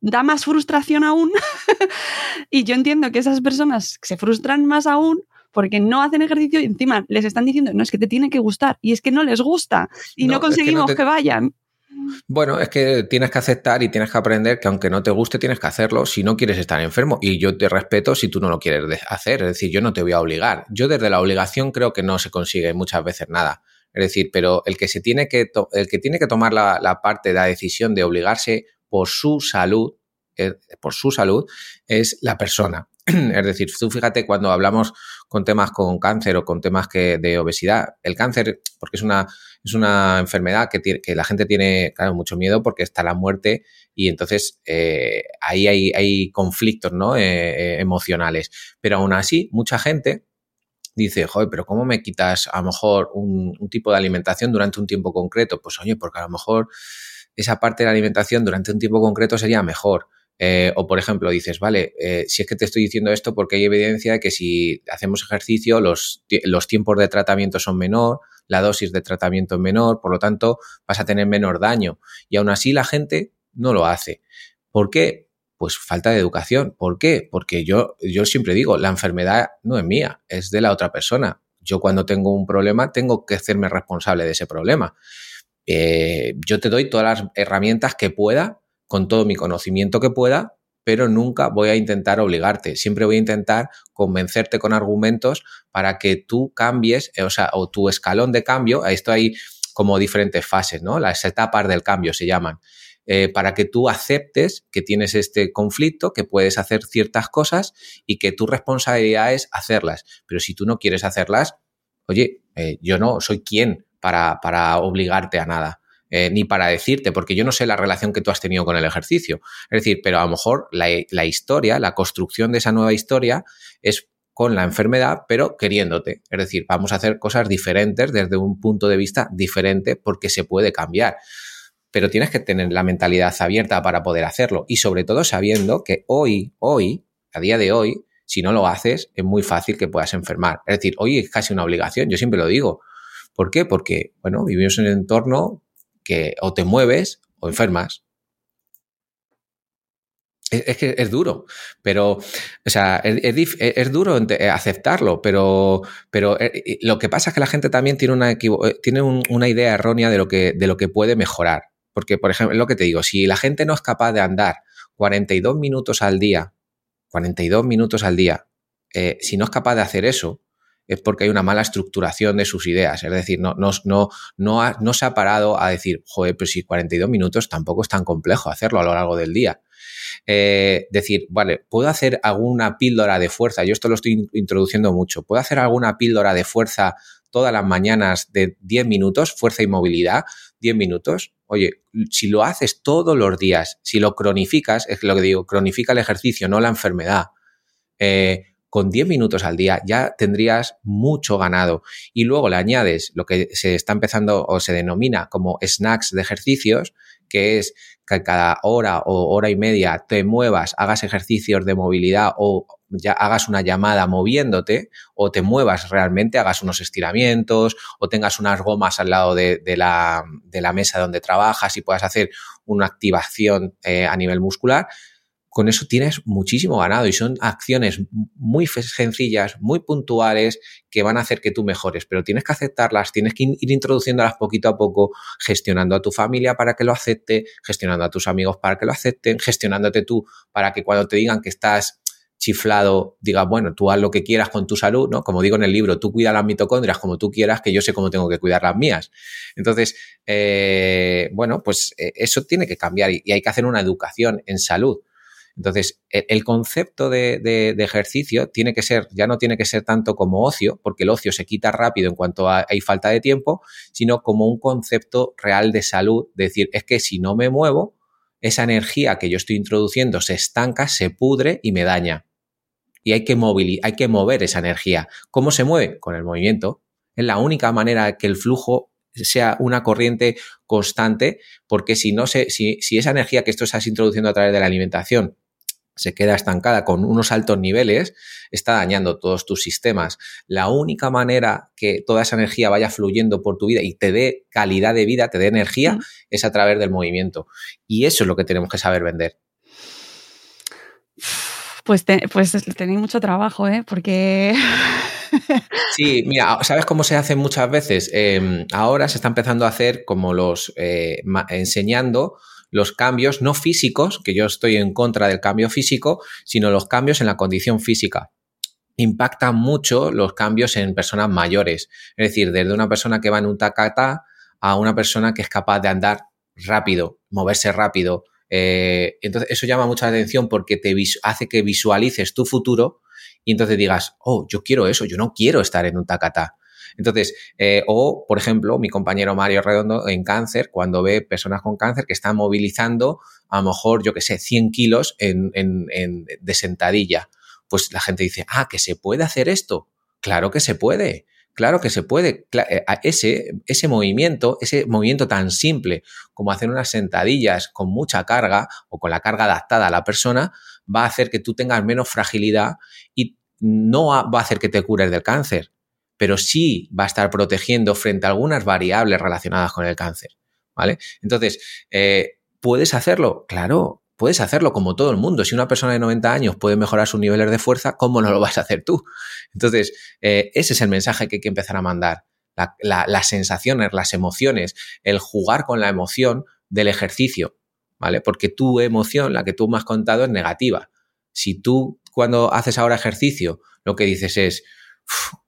da más frustración aún. y yo entiendo que esas personas se frustran más aún porque no hacen ejercicio y encima les están diciendo, no, es que te tiene que gustar. Y es que no les gusta y no, conseguimos que, vayan. Bueno, es que tienes que aceptar y tienes que aprender que aunque no te guste, tienes que hacerlo si no quieres estar enfermo. Y yo te respeto si tú no lo quieres hacer. Es decir, yo no te voy a obligar. Yo desde la obligación creo que no se consigue muchas veces nada. Es decir, pero el que se tiene que, el que, tiene que tomar la, parte de la decisión de obligarse por su salud, eh, por su salud, es la persona. Es decir, tú fíjate cuando hablamos con temas con cáncer o con temas que, de obesidad, el cáncer, porque es una, es una enfermedad que, tiene, que la gente tiene, claro, mucho miedo porque está la muerte y entonces eh, ahí hay, hay, conflictos ¿no? Eh, emocionales. Pero aún así, mucha gente dice, joder, pero ¿cómo me quitas a lo mejor un, tipo de alimentación durante un tiempo concreto? Pues oye, porque a lo mejor esa parte de la alimentación durante un tiempo concreto sería mejor. Eh, o, por ejemplo, dices, vale, eh, si es que te estoy diciendo esto porque hay evidencia de que si hacemos ejercicio, los, los, tiempos de tratamiento son menor, la dosis de tratamiento es menor, por lo tanto, vas a tener menor daño. Y aún así la gente no lo hace. ¿Por qué? Pues falta de educación. ¿Por qué? Porque yo, yo siempre digo, la enfermedad no es mía, es de la otra persona. Yo cuando tengo un problema tengo que hacerme responsable de ese problema. Eh, yo te doy todas las herramientas que pueda, con todo mi conocimiento que pueda, pero nunca voy a intentar obligarte. Siempre voy a intentar convencerte con argumentos para que tú cambies, eh, o sea, o tu escalón de cambio, esto hay como diferentes fases, ¿no? Las etapas del cambio se llaman. Eh, para que tú aceptes que tienes este conflicto, que puedes hacer ciertas cosas y que tu responsabilidad es hacerlas. Pero si tú no quieres hacerlas, oye, yo no soy quien para, obligarte a nada. Eh, ni para decirte, porque yo no sé la relación que tú has tenido con el ejercicio. Es decir, pero a lo mejor la, historia, la construcción de esa nueva historia es con la enfermedad, pero queriéndote. Es decir, vamos a hacer cosas diferentes desde un punto de vista diferente porque se puede cambiar. Pero tienes que tener la mentalidad abierta para poder hacerlo y sobre todo sabiendo que hoy, hoy, a día de hoy, si no lo haces, es muy fácil que puedas enfermar. Es decir, hoy es casi una obligación, yo siempre lo digo. ¿Por qué? Porque, bueno, vivimos en un entorno que o te mueves o enfermas. Es, que es duro, pero, o sea, es, duro aceptarlo, pero, pero eh, lo que pasa es que la gente también tiene una, eh, tiene una idea errónea de lo, que, de lo que puede mejorar. Porque, por ejemplo, lo que te digo, si la gente no es capaz de andar 42 minutos al día, 42 minutos al día, eh, si no es capaz de hacer eso, es porque hay una mala estructuración de sus ideas. Es decir, no, no, no, no, se ha parado a decir, joder, pero si 42 minutos tampoco es tan complejo hacerlo a lo largo del día. Eh, decir, vale, ¿puedo hacer alguna píldora de fuerza? Yo esto lo estoy introduciendo mucho. ¿Puedo hacer alguna píldora de fuerza todas las mañanas de 10 minutos, fuerza y movilidad, 10 minutos? Oye, si lo haces todos los días, si lo cronificas, es lo que digo, cronifica el ejercicio, no la enfermedad. Eh, con 10 minutos al día ya tendrías mucho ganado. Y luego le añades lo que se está empezando o se denomina como snacks de ejercicios, que es que cada hora o hora y media te muevas, hagas ejercicios de movilidad o ya hagas una llamada moviéndote o te muevas realmente, hagas unos estiramientos o tengas unas gomas al lado de, la, mesa donde trabajas y puedas hacer una activación eh, a nivel muscular, con eso tienes muchísimo ganado y son acciones muy sencillas, muy puntuales que van a hacer que tú mejores, pero tienes que aceptarlas, tienes que ir introduciéndolas poquito a poco, gestionando a tu familia para que lo acepte, gestionando a tus amigos para que lo acepten, gestionándote tú para que cuando te digan que estás chiflado, digas, bueno, tú haz lo que quieras con tu salud, ¿no? Como digo en el libro, tú cuida las mitocondrias como tú quieras, que yo sé cómo tengo que cuidar las mías. Entonces, eh, bueno, pues eh, eso tiene que cambiar y hay que hacer una educación en salud entonces, e, el, concepto de, ejercicio tiene que ser, ya no tiene que ser tanto como ocio, porque el ocio se quita rápido en cuanto hay falta de tiempo, sino como un concepto real de salud, decir, es que si no me muevo, esa energía que yo estoy introduciendo se estanca, se pudre y me daña. Y hay que, hay que mover esa energía. ¿Cómo se mueve? Con el movimiento. Es la única manera que el flujo sea una corriente constante, porque si no se, si, si esa energía que esto estás introduciendo a través de la alimentación se queda estancada con unos altos niveles, está dañando todos tus sistemas. La única manera que toda esa energía vaya fluyendo por tu vida y te dé calidad de vida, te dé energía, es a través del movimiento. Y eso es lo que tenemos que saber vender. Pues, pues tenéis mucho trabajo, ¿eh? Porque... Sí, mira, ¿sabes cómo se hace muchas veces? Em, ahora se está empezando a hacer como los eh, enseñando los cambios no físicos, que yo estoy en contra del cambio físico, sino los cambios en la condición física. Impactan mucho los cambios en personas mayores, es decir, desde una persona que va en un tacata a una persona que es capaz de andar rápido, moverse rápido. Eh, entonces, eso llama mucha atención porque te hace que visualices tu futuro y entonces digas, oh, yo quiero eso, yo no quiero estar en un tacata. Entonces, eh, o, por ejemplo, mi compañero Mario Redondo en cáncer, cuando ve personas con cáncer que están movilizando a lo mejor, yo que sé, 100 kilos en, de sentadilla, pues la gente dice, ah, que se puede hacer esto. Claro que se puede. Claro que se puede. Eh, ese, ese movimiento, ese movimiento tan simple como hacer unas sentadillas con mucha carga o con la carga adaptada a la persona, va a hacer que tú tengas menos fragilidad y no va a hacer que te cures del cáncer pero sí va a estar protegiendo frente a algunas variables relacionadas con el cáncer. ¿Vale? Entonces, eh, ¿puedes hacerlo? Claro, puedes hacerlo como todo el mundo. Si una persona de 90 años puede mejorar sus niveles de fuerza, ¿cómo no lo vas a hacer tú? Entonces, eh, ese es el mensaje que hay que empezar a mandar. las sensaciones, las emociones, el jugar con la emoción del ejercicio, ¿vale? Porque tu emoción, la que tú me has contado, es negativa. Si tú cuando haces ahora ejercicio, lo que dices es,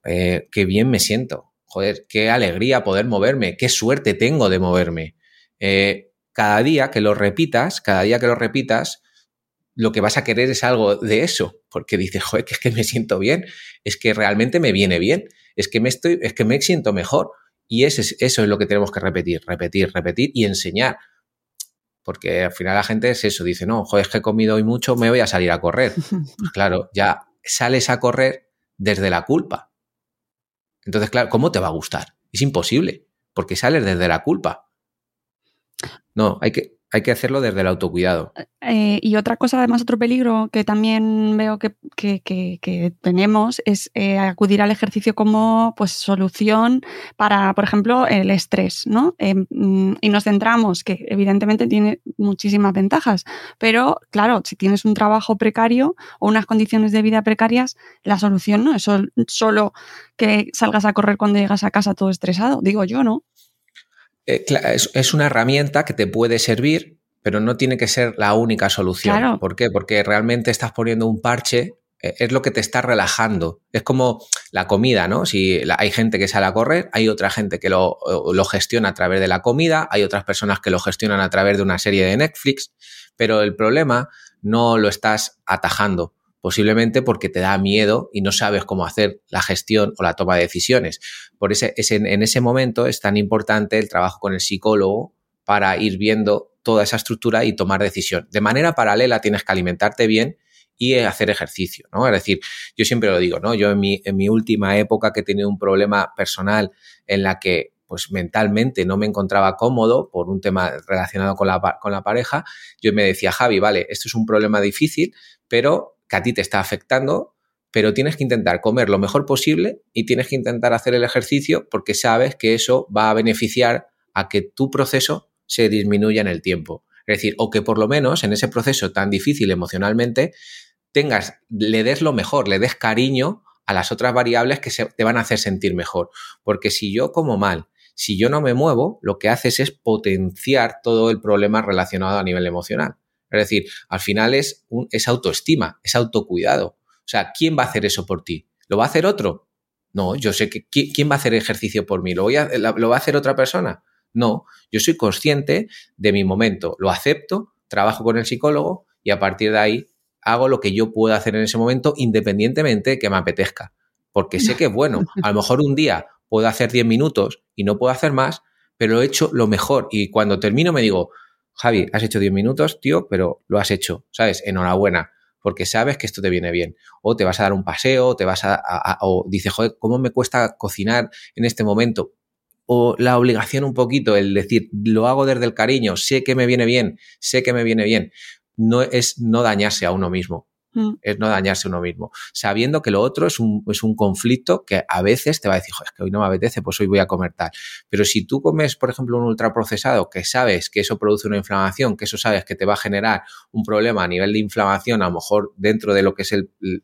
eh, qué bien me siento, joder, qué alegría poder moverme, qué suerte tengo de moverme. Eh, cada día que lo repitas, cada día que lo repitas, lo que vas a querer es algo de eso, porque dices, joder, que es que me siento bien, es que realmente me viene bien, es que me estoy, es que me siento mejor. Y eso es, eso es lo que tenemos que repetir, repetir, repetir y enseñar. Porque al final la gente es eso, dice, no, joder, es que he comido hoy mucho, me voy a salir a correr. Pues claro, ya sales a correr desde la culpa. Entonces, claro, ¿cómo te va a gustar? Es imposible, porque sales desde la culpa. No, hay que, hay que hacerlo desde el autocuidado. Eh, y otra cosa, además, otro peligro que también veo que, tenemos es eh, acudir al ejercicio como pues, solución para, por ejemplo, el estrés, ¿no? Em, mm, y nos centramos, que evidentemente tiene muchísimas ventajas, pero claro, si tienes un trabajo precario o unas condiciones de vida precarias, la solución no es solo que salgas a correr cuando llegas a casa todo estresado, digo yo, ¿no? Eh, es, una herramienta que te puede servir, pero no tiene que ser la única solución. ¿Por qué? Porque realmente estás poniendo un parche, eh, es lo que te está relajando. Es como la comida, ¿no? Si hay gente que sale a correr, hay otra gente que lo, lo gestiona a través de la comida, hay otras personas que lo gestionan a través de una serie de Netflix, pero el problema no lo estás atajando posiblemente porque te da miedo y no sabes cómo hacer la gestión o la toma de decisiones. Por ese, en ese momento es tan importante el trabajo con el psicólogo para ir viendo toda esa estructura y tomar decisión. De manera paralela tienes que alimentarte bien y hacer ejercicio, ¿no? Es decir, yo siempre lo digo, ¿no? Yo en mi, en mi última época que he tenido un problema personal en la que pues mentalmente no me encontraba cómodo por un tema relacionado con la, con la pareja, yo me decía, Javi, vale, esto es un problema difícil, pero que a ti te está afectando, pero tienes que intentar comer lo mejor posible y tienes que intentar hacer el ejercicio porque sabes que eso va a beneficiar a que tu proceso se disminuya en el tiempo. Es decir, o que por lo menos en ese proceso tan difícil emocionalmente tengas, le des lo mejor, le des cariño a las otras variables que se, te van a hacer sentir mejor. Porque si yo como mal, si yo no me muevo, lo que haces es potenciar todo el problema relacionado a nivel emocional. Es decir, al final es, un, es autoestima, es autocuidado. O sea, ¿quién va a hacer eso por ti? ¿Lo va a hacer otro? No, yo sé que ¿quién va a hacer ejercicio por mí? ¿Lo, voy a, ¿Lo va a hacer otra persona? No, yo soy consciente de mi momento, lo acepto, trabajo con el psicólogo y a partir de ahí hago lo que yo pueda hacer en ese momento independientemente de que me apetezca. Porque sé que es bueno. A lo mejor un día puedo hacer 10 minutos y no puedo hacer más, pero he hecho lo mejor. Y cuando termino me digo, Javi, has hecho 10 minutos, tío, pero lo has hecho, ¿sabes? Enhorabuena, porque sabes que esto te viene bien. O te vas a dar un paseo, te vas a, o dices, joder, ¿cómo me cuesta cocinar en este momento? O la obligación un poquito, el decir, lo hago desde el cariño, sé que me viene bien, sé que me viene bien. No es no dañarse a uno mismo. Mm. es no dañarse uno mismo, sabiendo que lo otro es un, es un conflicto que a veces te va a decir, es que hoy no me apetece, pues hoy voy a comer tal. Pero si tú comes, por ejemplo, un ultraprocesado que sabes que eso produce una inflamación, que eso sabes que te va a generar un problema a nivel de inflamación, a lo mejor dentro de lo que es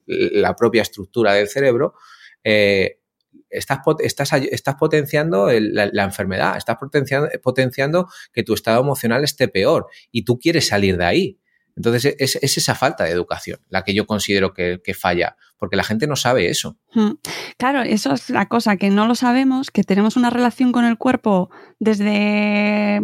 la propia estructura del cerebro, eh, estás, estás, estás potenciando la, la, enfermedad, estás potenciando, potenciando que tu estado emocional esté peor y tú quieres salir de ahí. Entonces es, esa falta de educación la que yo considero que, falla, porque la gente no sabe eso. Hmm. Claro, eso es la cosa, que no lo sabemos, que tenemos una relación con el cuerpo desde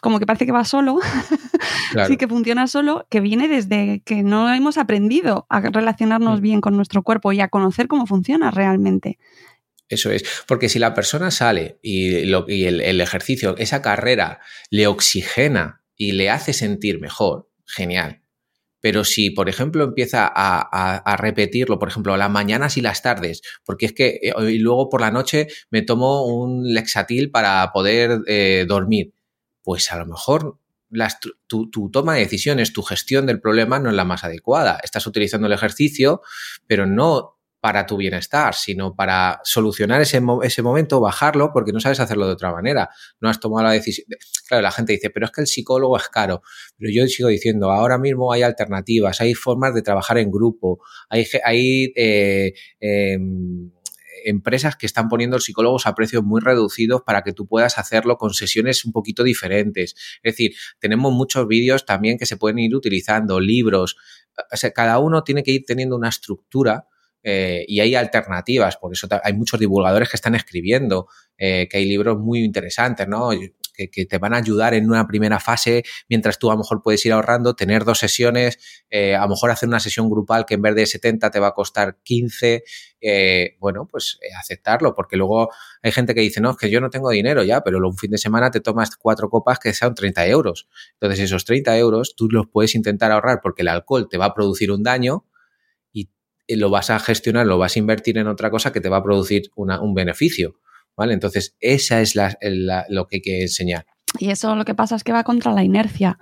como que parece que va solo, sí que funciona solo, que viene desde que no hemos aprendido a relacionarnos hmm. bien con nuestro cuerpo y a conocer cómo funciona realmente. Eso es, porque si la persona sale y, lo, el, el ejercicio, esa carrera, le oxigena y le hace sentir mejor, genial. Pero si, por ejemplo, empieza a, repetirlo, por ejemplo, las mañanas y las tardes, porque es que eh, y luego por la noche me tomo un lexatil para poder eh, dormir, pues a lo mejor tu, tu, toma de decisiones, tu gestión del problema no es la más adecuada. Estás utilizando el ejercicio, pero no para tu bienestar, sino para solucionar ese, ese, momento, bajarlo, porque no sabes hacerlo de otra manera. No has tomado la decisión. Claro, la gente dice, pero es que el psicólogo es caro. Pero yo sigo diciendo, ahora mismo hay alternativas, hay formas de trabajar en grupo, hay, hay eh, em, empresas que están poniendo psicólogos a precios muy reducidos para que tú puedas hacerlo con sesiones un poquito diferentes. Es decir, tenemos muchos vídeos también que se pueden ir utilizando, libros. O sea, cada uno tiene que ir teniendo una estructura eh, y hay alternativas, por eso hay muchos divulgadores que están escribiendo, eh, que hay libros muy interesantes, ¿no? Que, te van a ayudar en una primera fase, mientras tú a lo mejor puedes ir ahorrando, tener dos sesiones, eh, a lo mejor hacer una sesión grupal que en vez de 70 te va a costar 15, bueno, pues aceptarlo, porque luego hay gente que dice, no, es que yo no tengo dinero ya, pero un fin de semana te tomas cuatro copas que sean 30 euros. Entonces esos 30 euros tú los puedes intentar ahorrar porque el alcohol te va a producir un daño, lo vas a gestionar, lo vas a invertir en otra cosa que te va a producir un beneficio. ¿Vale? Entonces, esa es lo que hay que enseñar. Y eso lo que pasa es que va contra la inercia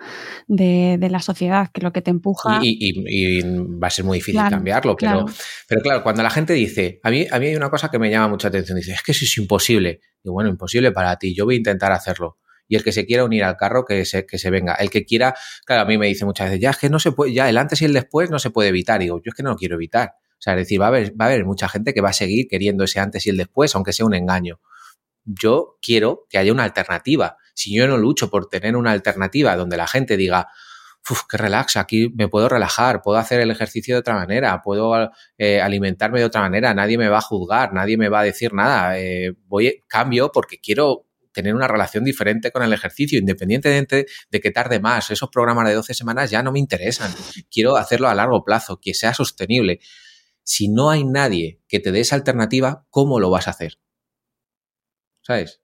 de, la sociedad, que lo que te empuja. Y, va a ser muy difícil cambiarlo. Pero claro. pero claro, cuando la gente dice, a mí, a mí hay una cosa que me llama mucha atención, dice, es que eso es imposible. Y bueno, imposible para ti, yo voy a intentar hacerlo y el que se quiera unir al carro, que se, que se venga. El que quiera, claro, a mí me dice muchas veces, ya es que no se puede, ya el antes y el después no se puede evitar. Y digo, yo es que no lo quiero evitar. O sea, es decir, va a haber, va a haber mucha gente que va a seguir queriendo ese antes y el después, aunque sea un engaño. Yo quiero que haya una alternativa. Si yo no lucho por tener una alternativa donde la gente diga, Uf, qué relax, aquí me puedo relajar, puedo hacer el ejercicio de otra manera, puedo eh, alimentarme de otra manera, nadie me va a juzgar, nadie me va a decir nada, eh, voy, cambio porque quiero tener una relación diferente con el ejercicio, independientemente de que tarde más. Esos programas de 12 semanas ya no me interesan. Quiero hacerlo a largo plazo, que sea sostenible. Si no hay nadie que te dé esa alternativa, ¿cómo lo vas a hacer? ¿Sabes?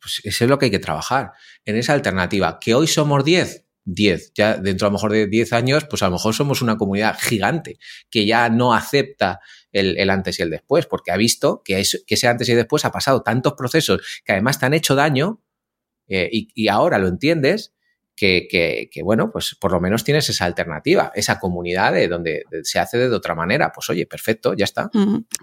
Pues eso es lo que hay que trabajar, en esa alternativa. ¿Que hoy somos 10? 10. Ya dentro a lo mejor de 10 años, pues a lo mejor somos una comunidad gigante que ya no acepta el, antes y el después, porque ha visto que, ese antes y después ha pasado tantos procesos que además te han hecho daño eh, y, ahora lo entiendes. Que, bueno, pues por lo menos tienes esa alternativa, esa comunidad de donde se hace de otra manera. Pues oye, perfecto, ya está.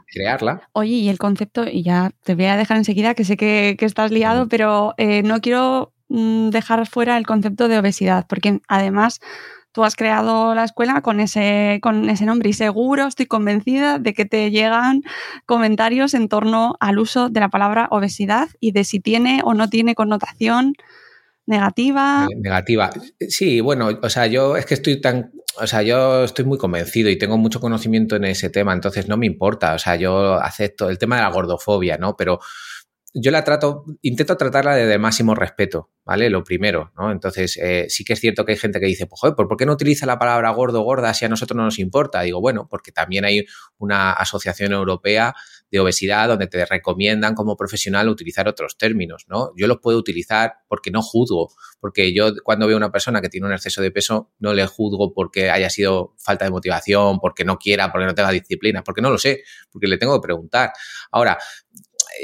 Crearla. Oye, y el concepto, y ya te voy a dejar enseguida, que sé que, estás liado, pero eh, no quiero dejar fuera el concepto de obesidad, porque además tú has creado la escuela con ese, con ese nombre y seguro estoy convencida de que te llegan comentarios en torno al uso de la palabra obesidad y de si tiene o no tiene connotación negativa. Eh, negativa. Sí, bueno, o sea, yo es que estoy tan, o sea, yo estoy muy convencido y tengo mucho conocimiento en ese tema, entonces no me importa, o sea, yo acepto el tema de la gordofobia, ¿no? Pero yo la trato, intento tratarla de, máximo respeto, ¿vale? Lo primero, ¿no? Entonces, eh, sí que es cierto que hay gente que dice, pues, joder, ¿por qué no utiliza la palabra gordo gorda si a nosotros no nos importa? Digo, bueno, porque también hay una asociación europea de obesidad donde te recomiendan como profesional utilizar otros términos, ¿no? Yo los puedo utilizar porque no juzgo, porque yo cuando veo a una persona que tiene un exceso de peso no le juzgo porque haya sido falta de motivación, porque no quiera, porque no tenga disciplina, porque no lo sé, porque le tengo que preguntar. Ahora,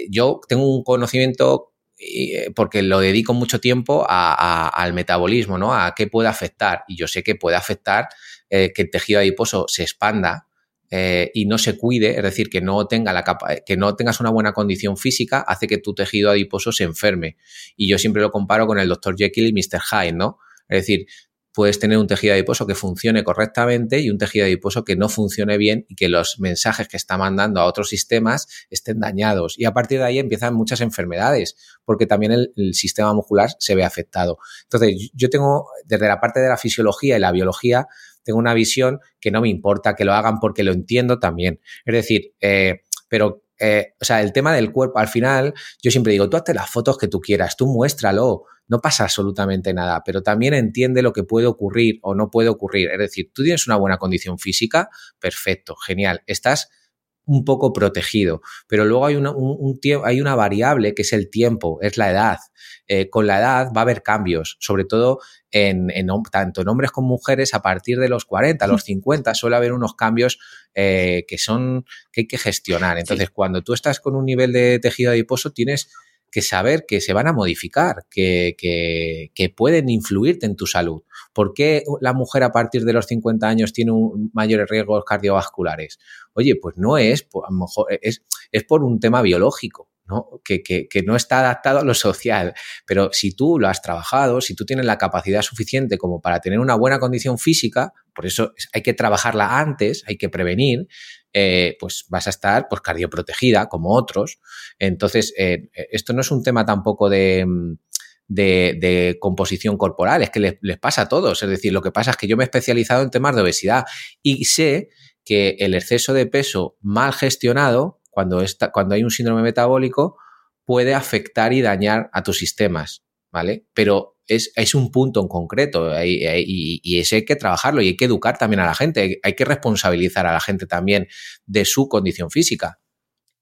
yo tengo un conocimiento eh, porque lo dedico mucho tiempo al metabolismo, ¿no? A qué puede afectar. Y yo sé que puede afectar eh, que el tejido adiposo se expanda eh, y no se cuide, es decir, que no, tenga la que no tengas una buena condición física, hace que tu tejido adiposo se enferme. Y yo siempre lo comparo con el Dr. Jekyll y Mr. Hyde, ¿no? Es decir, puedes tener un tejido adiposo que funcione correctamente y un tejido adiposo que no funcione bien y que los mensajes que está mandando a otros sistemas estén dañados. Y a partir de ahí empiezan muchas enfermedades, porque también el, sistema muscular se ve afectado. Entonces, yo tengo, desde la parte de la fisiología y la biología, tengo una visión que no me importa que lo hagan porque lo entiendo también. Es decir, eh, pero eh, o sea, el tema del cuerpo, al final, yo siempre digo, tú hazte las fotos que tú quieras, tú muéstralo, no pasa absolutamente nada, pero también entiende lo que puede ocurrir o no puede ocurrir. Es decir, tú tienes una buena condición física, perfecto, genial, estás un poco protegido, pero luego hay una, un, hay una variable que es el tiempo, es la edad. Eh, con la edad va a haber cambios, sobre todo en, tanto en hombres como mujeres a partir de los 40, los 50 suele haber unos cambios eh, que son que hay que gestionar. Entonces, cuando tú estás con un nivel de tejido adiposo, tienes que saber que se van a modificar, que, que, pueden influirte en tu salud. ¿Por qué la mujer a partir de los 50 años tiene un, mayores riesgos cardiovasculares? Oye, pues no es, a lo mejor es, es por un tema biológico. ¿no? Que, que, que, no está adaptado a lo social. Pero si tú lo has trabajado, si tú tienes la capacidad suficiente como para tener una buena condición física, por eso hay que trabajarla antes, hay que prevenir, eh, pues vas a estar pues cardioprotegida como otros. Entonces, eh, esto no es un tema tampoco de, de, composición corporal, es que les, les, pasa a todos. Es decir, lo que pasa es que yo me he especializado en temas de obesidad y sé que el exceso de peso mal gestionado, cuando, está, cuando hay un síndrome metabólico, puede afectar y dañar a tus sistemas, ¿vale? Pero es, un punto en concreto y, y, eso hay que trabajarlo y hay que educar también a la gente, hay que responsabilizar a la gente también de su condición física.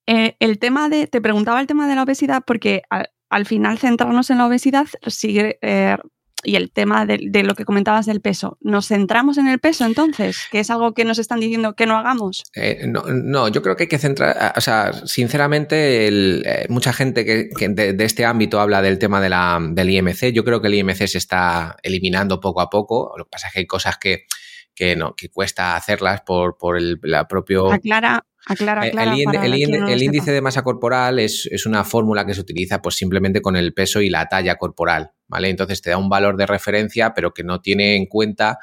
Eh, el tema de, te preguntaba el tema de la obesidad porque al, final centrarnos en la obesidad sigue eh, y el tema de, lo que comentabas del peso, ¿nos centramos en el peso entonces? Que es algo que nos están diciendo que no hagamos. Eh, no, yo creo que hay que centrar, o sea, sinceramente, eh, mucha gente que, de, este ámbito habla del tema de la, del IMC. Yo creo que el IMC se está eliminando poco a poco. Lo que pasa es que hay cosas que, que no, que cuesta hacerlas por, por el la propio. Aclara, aclara, aclara el, índice de masa corporal es, es, una fórmula que se utiliza pues simplemente con el peso y la talla corporal. ¿vale? Entonces te da un valor de referencia, pero que no tiene en cuenta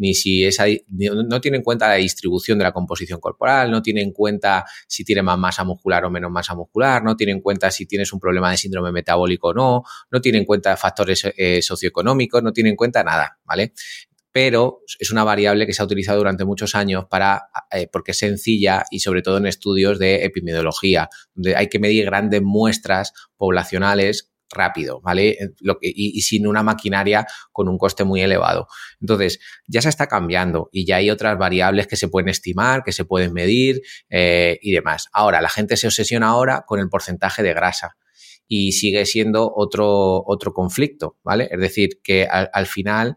ni si esa, no tiene en cuenta la distribución de la composición corporal, no tiene en cuenta si tiene más masa muscular o menos masa muscular, no tiene en cuenta si tienes un problema de síndrome metabólico o no, no tiene en cuenta factores eh, socioeconómicos, no tiene en cuenta nada, ¿vale? Pero es una variable que se ha utilizado durante muchos años para, eh, porque es sencilla y sobre todo en estudios de epidemiología, donde hay que medir grandes muestras poblacionales rápido, ¿vale? Eh, y, sin una maquinaria con un coste muy elevado. Entonces, ya se está cambiando y ya hay otras variables que se pueden estimar, que se pueden medir eh, y demás. Ahora, la gente se obsesiona ahora con el porcentaje de grasa y sigue siendo otro, otro conflicto, ¿vale? Es decir, que al final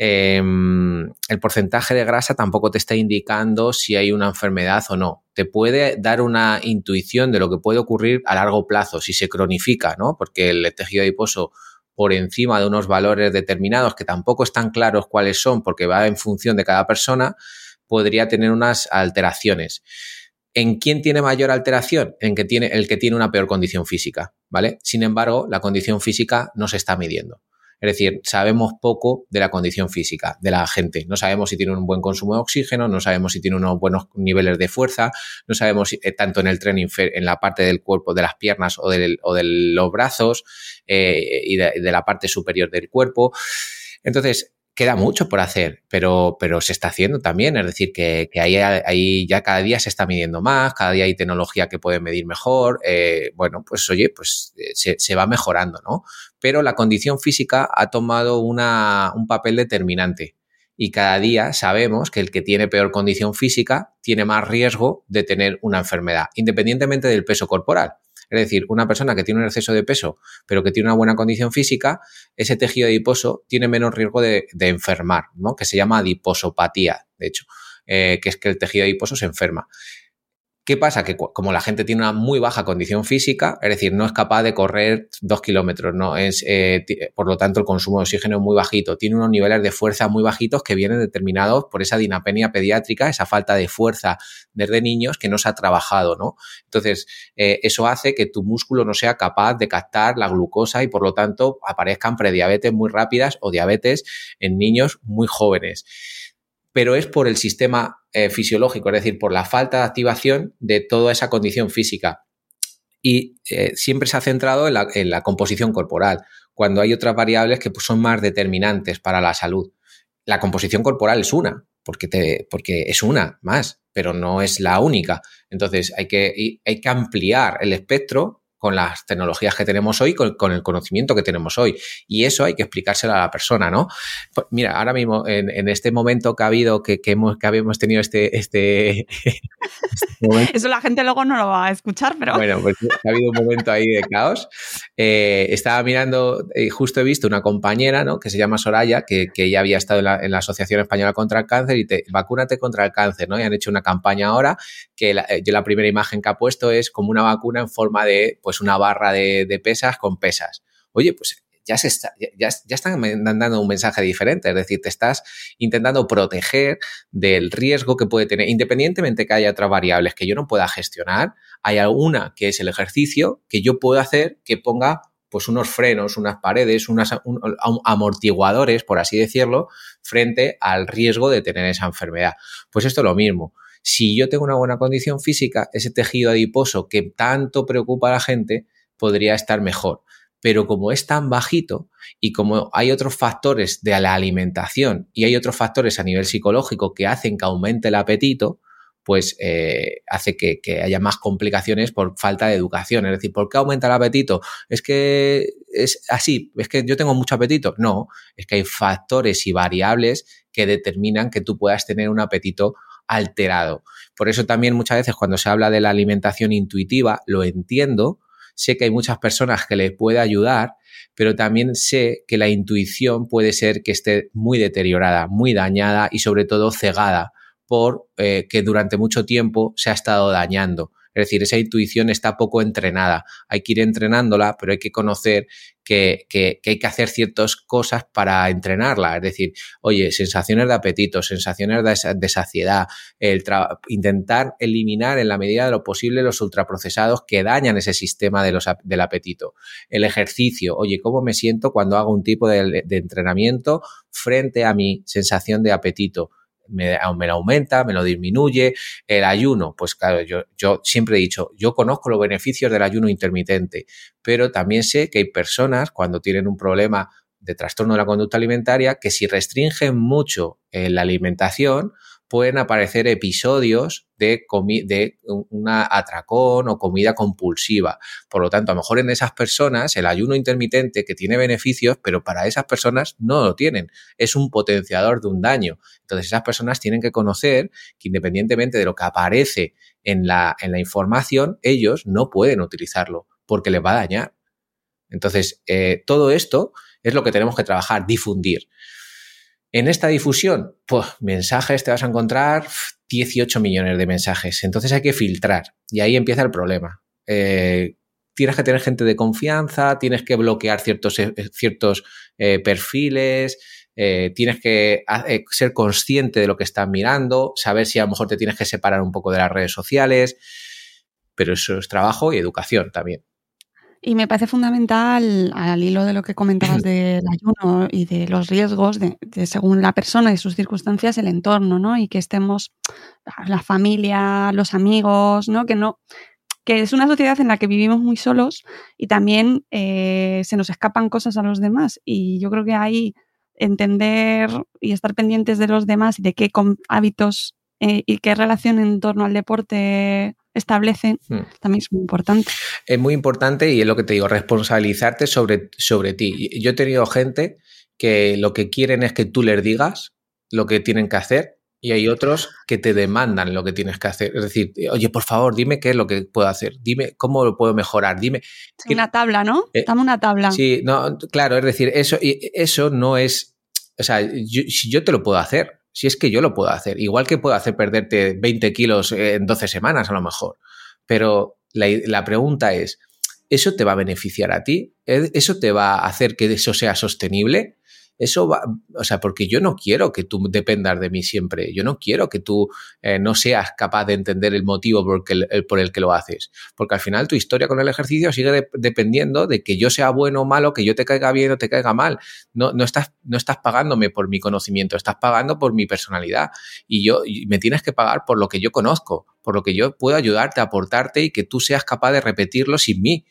Em, el porcentaje de grasa tampoco te está indicando si hay una enfermedad o no. Te puede dar una intuición de lo que puede ocurrir a largo plazo si se cronifica, ¿no? Porque el tejido adiposo por encima de unos valores determinados que tampoco están claros cuáles son porque va en función de cada persona, podría tener unas alteraciones. ¿En quién tiene mayor alteración? En que tiene, el que tiene una peor condición física, ¿vale? Sin embargo, la condición física no se está midiendo. Es decir, sabemos poco de la condición física de la gente. No sabemos si tiene un buen consumo de oxígeno, no sabemos si tiene unos buenos niveles de fuerza, no sabemos si, eh, tanto en el tren en la parte del cuerpo, de las piernas o, de los brazos eh, y de, la parte superior del cuerpo. Entonces, queda mucho por hacer, pero, pero se está haciendo también. Es decir, que, que ahí, ahí, ya cada día se está midiendo más, cada día hay tecnología que puede medir mejor. Eh, bueno, pues oye, pues eh, se, se, va mejorando, ¿no? Pero la condición física ha tomado una, un papel determinante. Y cada día sabemos que el que tiene peor condición física tiene más riesgo de tener una enfermedad, independientemente del peso corporal. Es decir, una persona que tiene un exceso de peso, pero que tiene una buena condición física, ese tejido adiposo tiene menos riesgo de, enfermar, ¿no? Que se llama adiposopatía, de hecho, eh, que es que el tejido adiposo se enferma. ¿Qué pasa? Que como la gente tiene una muy baja condición física, es decir, no es capaz de correr dos kilómetros, no es, eh, por lo tanto, el consumo de oxígeno es muy bajito, tiene unos niveles de fuerza muy bajitos que vienen determinados por esa dinapenia pediátrica, esa falta de fuerza desde niños que no se ha trabajado, ¿no? Entonces, eh, eso hace que tu músculo no sea capaz de captar la glucosa y por lo tanto aparezcan prediabetes muy rápidas o diabetes en niños muy jóvenes pero es por el sistema eh, fisiológico, es decir, por la falta de activación de toda esa condición física. Y eh, siempre se ha centrado en la, composición corporal, cuando hay otras variables que pues, son más determinantes para la salud. La composición corporal es una, porque, porque es una más, pero no es la única. Entonces hay que, hay que ampliar el espectro con las tecnologías que tenemos hoy, con, el conocimiento que tenemos hoy. Y eso hay que explicárselo a la persona, ¿no? Pues mira, ahora mismo, en, este momento que ha habido, que, hemos, que habíamos tenido este, este, este Eso la gente luego no lo va a escuchar, pero... Bueno, pues ha habido un momento ahí de caos. Eh, estaba mirando, y justo he visto una compañera, ¿no? Que se llama Soraya, que, que ya había estado en la, Asociación Española contra el Cáncer y te, vacúnate contra el cáncer, ¿no? Y han hecho una campaña ahora que eh, yo la primera imagen que ha puesto es como una vacuna en forma de pues una barra de, pesas con pesas. Oye, pues ya, se está, ya, están dando un mensaje diferente, es decir, te estás intentando proteger del riesgo que puede tener, independientemente que haya otras variables que yo no pueda gestionar, hay alguna que es el ejercicio que yo puedo hacer que ponga pues unos frenos, unas paredes, unos amortiguadores, por así decirlo, frente al riesgo de tener esa enfermedad. Pues esto es lo mismo. Si yo tengo una buena condición física, ese tejido adiposo que tanto preocupa a la gente podría estar mejor. Pero como es tan bajito y como hay otros factores de la alimentación y hay otros factores a nivel psicológico que hacen que aumente el apetito, pues eh, hace que, haya más complicaciones por falta de educación. Es decir, ¿por qué aumenta el apetito? Es que es así, es que yo tengo mucho apetito. No, es que hay factores y variables que determinan que tú puedas tener un apetito alterado. Por eso también muchas veces cuando se habla de la alimentación intuitiva, lo entiendo, sé que hay muchas personas que le puede ayudar, pero también sé que la intuición puede ser que esté muy deteriorada, muy dañada y sobre todo cegada por eh, que durante mucho tiempo se ha estado dañando. Es decir, esa intuición está poco entrenada. Hay que ir entrenándola, pero hay que conocer que, hay que hacer ciertas cosas para entrenarla. Es decir, oye, sensaciones de apetito, sensaciones de, saciedad, intentar eliminar en la medida de lo posible los ultraprocesados que dañan ese sistema de del apetito. El ejercicio, oye, ¿cómo me siento cuando hago un tipo de entrenamiento frente a mi sensación de apetito? Me, lo aumenta, me lo disminuye. El ayuno, pues claro, yo, yo siempre he dicho, yo conozco los beneficios del ayuno intermitente, pero también sé que hay personas cuando tienen un problema de trastorno de la conducta alimentaria que si restringen mucho la alimentación, pueden aparecer episodios de, una atracón o comida compulsiva. Por lo tanto, a lo mejor en esas personas el ayuno intermitente que tiene beneficios, pero para esas personas no lo tienen. Es un potenciador de un daño. Entonces, esas personas tienen que conocer que independientemente de lo que aparece en la, en la información, ellos no pueden utilizarlo porque les va a dañar. Entonces, eh, todo esto es lo que tenemos que trabajar, difundir. En esta difusión, pues mensajes te vas a encontrar 18 millones de mensajes. Entonces hay que filtrar y ahí empieza el problema. Eh, tienes que tener gente de confianza, tienes que bloquear ciertos, eh, ciertos eh, perfiles, tienes que ser consciente de lo que estás mirando, saber si a lo mejor te tienes que separar un poco de las redes sociales, pero eso es trabajo y educación también. Y me parece fundamental, al hilo de lo que comentabas del ayuno y de los riesgos, de, según la persona y sus circunstancias, el entorno, ¿no? Y que estemos, la familia, los amigos, ¿no? Que no, que es una sociedad en la que vivimos muy solos y también eh, se nos escapan cosas a los demás. Y yo creo que ahí entender y estar pendientes de los demás y de qué hábitos eh, y qué relación en torno al deporte establecen, hmm. también es muy importante. Es muy importante y es lo que te digo, responsabilizarte sobre, sobre ti. Yo he tenido gente que lo que quieren es que tú les digas lo que tienen que hacer y hay otros que te demandan lo que tienes que hacer. Es decir, oye, por favor, dime qué es lo que puedo hacer, dime cómo lo puedo mejorar, dime. una tabla, ¿no? Eh, Dame una tabla. Sí, no, claro, es decir, eso, eso no es. O sea, si yo te lo puedo hacer, si es que yo lo puedo hacer, igual que puedo hacer perderte 20 kilos en 12 semanas a lo mejor. Pero la, la pregunta es, ¿eso te va a beneficiar a ti? ¿Eso te va a hacer que eso sea sostenible? Eso va, o sea, porque yo no quiero que tú dependas de mí siempre. Yo no quiero que tú eh, no seas capaz de entender el motivo por el, por el que lo haces. Porque al final tu historia con el ejercicio sigue dependiendo de que yo sea bueno o malo, que yo te caiga bien o te caiga mal. No, no, estás, no estás pagándome por mi conocimiento, estás pagando por mi personalidad. Y yo y me tienes que pagar por lo que yo conozco, por lo que yo puedo ayudarte, aportarte y que tú seas capaz de repetirlo sin mí.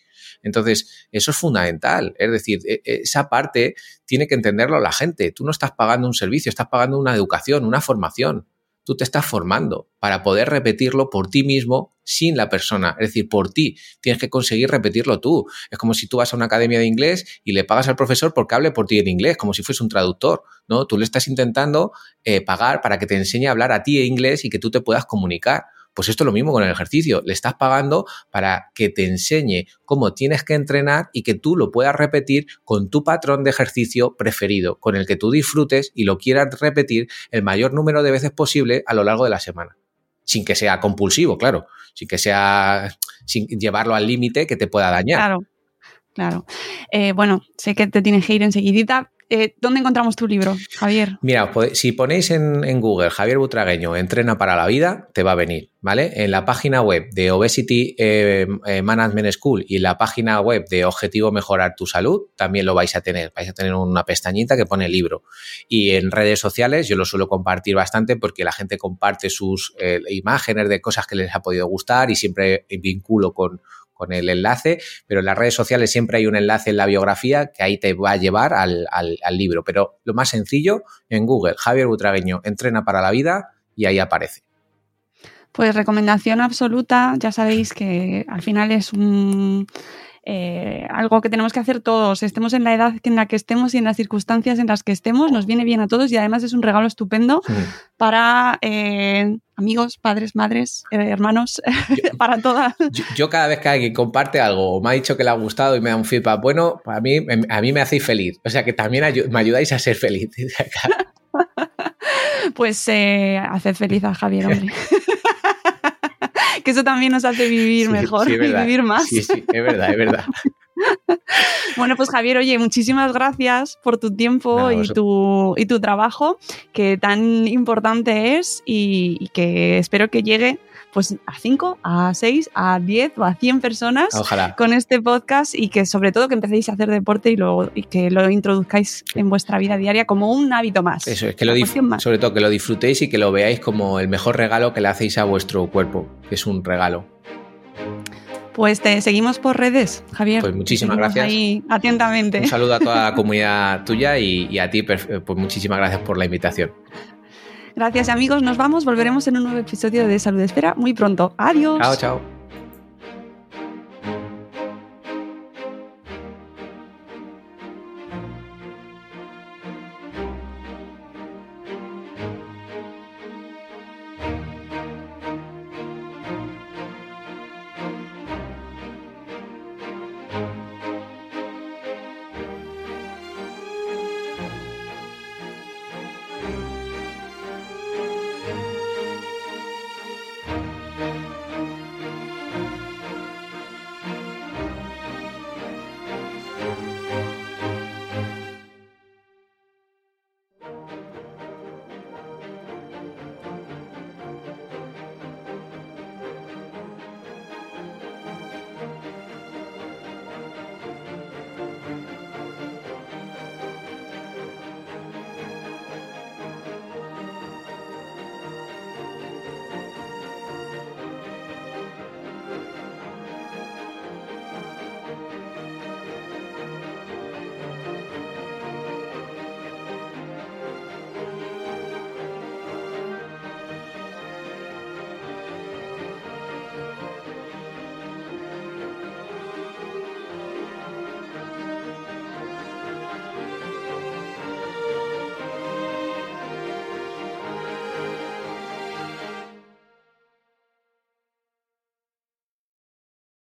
Entonces, eso es fundamental. Es decir, e, esa parte tiene que entenderlo la gente. Tú no estás pagando un servicio, estás pagando una educación, una formación. Tú te estás formando para poder repetirlo por ti mismo sin la persona, es decir, por ti. Tienes que conseguir repetirlo tú. Es como si tú vas a una academia de inglés y le pagas al profesor porque hable por ti en inglés, como si fuese un traductor, ¿no? Tú le estás intentando eh, pagar para que te enseñe a hablar a ti en inglés y que tú te puedas comunicar. Pues esto es lo mismo con el ejercicio. Le estás pagando para que te enseñe cómo tienes que entrenar y que tú lo puedas repetir con tu patrón de ejercicio preferido, con el que tú disfrutes y lo quieras repetir el mayor número de veces posible a lo largo de la semana. Sin que sea compulsivo, claro. Sin que sea. sin llevarlo al límite que te pueda dañar. Claro. Claro. Eh, bueno, sé que te tienes que ir enseguidita, eh, ¿Dónde encontramos tu libro, Javier? Mira, si ponéis en, Google Javier Butragueño, entrena para la vida, te va a venir, ¿vale? En la página web de Obesity eh, eh, Management School y la página web de Objetivo Mejorar tu Salud, también lo vais a tener. Vais a tener una pestañita que pone libro. Y en redes sociales yo lo suelo compartir bastante porque la gente comparte sus imágenes de cosas que les ha podido gustar y siempre vinculo con, con el enlace, pero en las redes sociales siempre hay un enlace en la biografía que ahí te va a llevar al, libro. Pero lo más sencillo, en Google, Javier Butragueño, entrena para la vida y ahí aparece. Pues recomendación absoluta, ya sabéis que al final es un eh, algo que tenemos que hacer todos, estemos en la edad en la que estemos y en las circunstancias en las que estemos, nos viene bien a todos y además es un regalo estupendo para eh, amigos, padres, madres, eh, hermanos, para todas. Yo, cada vez que alguien comparte algo o me ha dicho que le ha gustado y me da un feedback bueno, a mí, a mí me hacéis feliz. O sea que también me ayudáis a ser feliz. pues eh, hacer feliz a Javier, hombre. Que eso también nos hace vivir mejor y vivir más. Sí, sí, es verdad, es verdad. Bueno, pues Javier, oye, muchísimas gracias por tu tiempo y, tu, y tu trabajo, que tan importante es y que espero que llegue pues a 5, a 6, a 10 o a 100 personas con este podcast y que sobre todo que empecéis a hacer deporte y, lo, y que lo introduzcáis en vuestra vida diaria como un hábito más. Eso, es que lo sobre todo que lo disfrutéis y que lo veáis como el mejor regalo que le hacéis a vuestro cuerpo, que es un regalo. Pues te seguimos por redes, Javier. Pues muchísimas gracias. Ahí atentamente. Un saludo a toda la comunidad tuya y, y a ti, pues muchísimas gracias por la invitación. Gracias amigos, nos vamos, volveremos en un nuevo episodio de Salud Esfera muy pronto. Adiós. Chao, chao.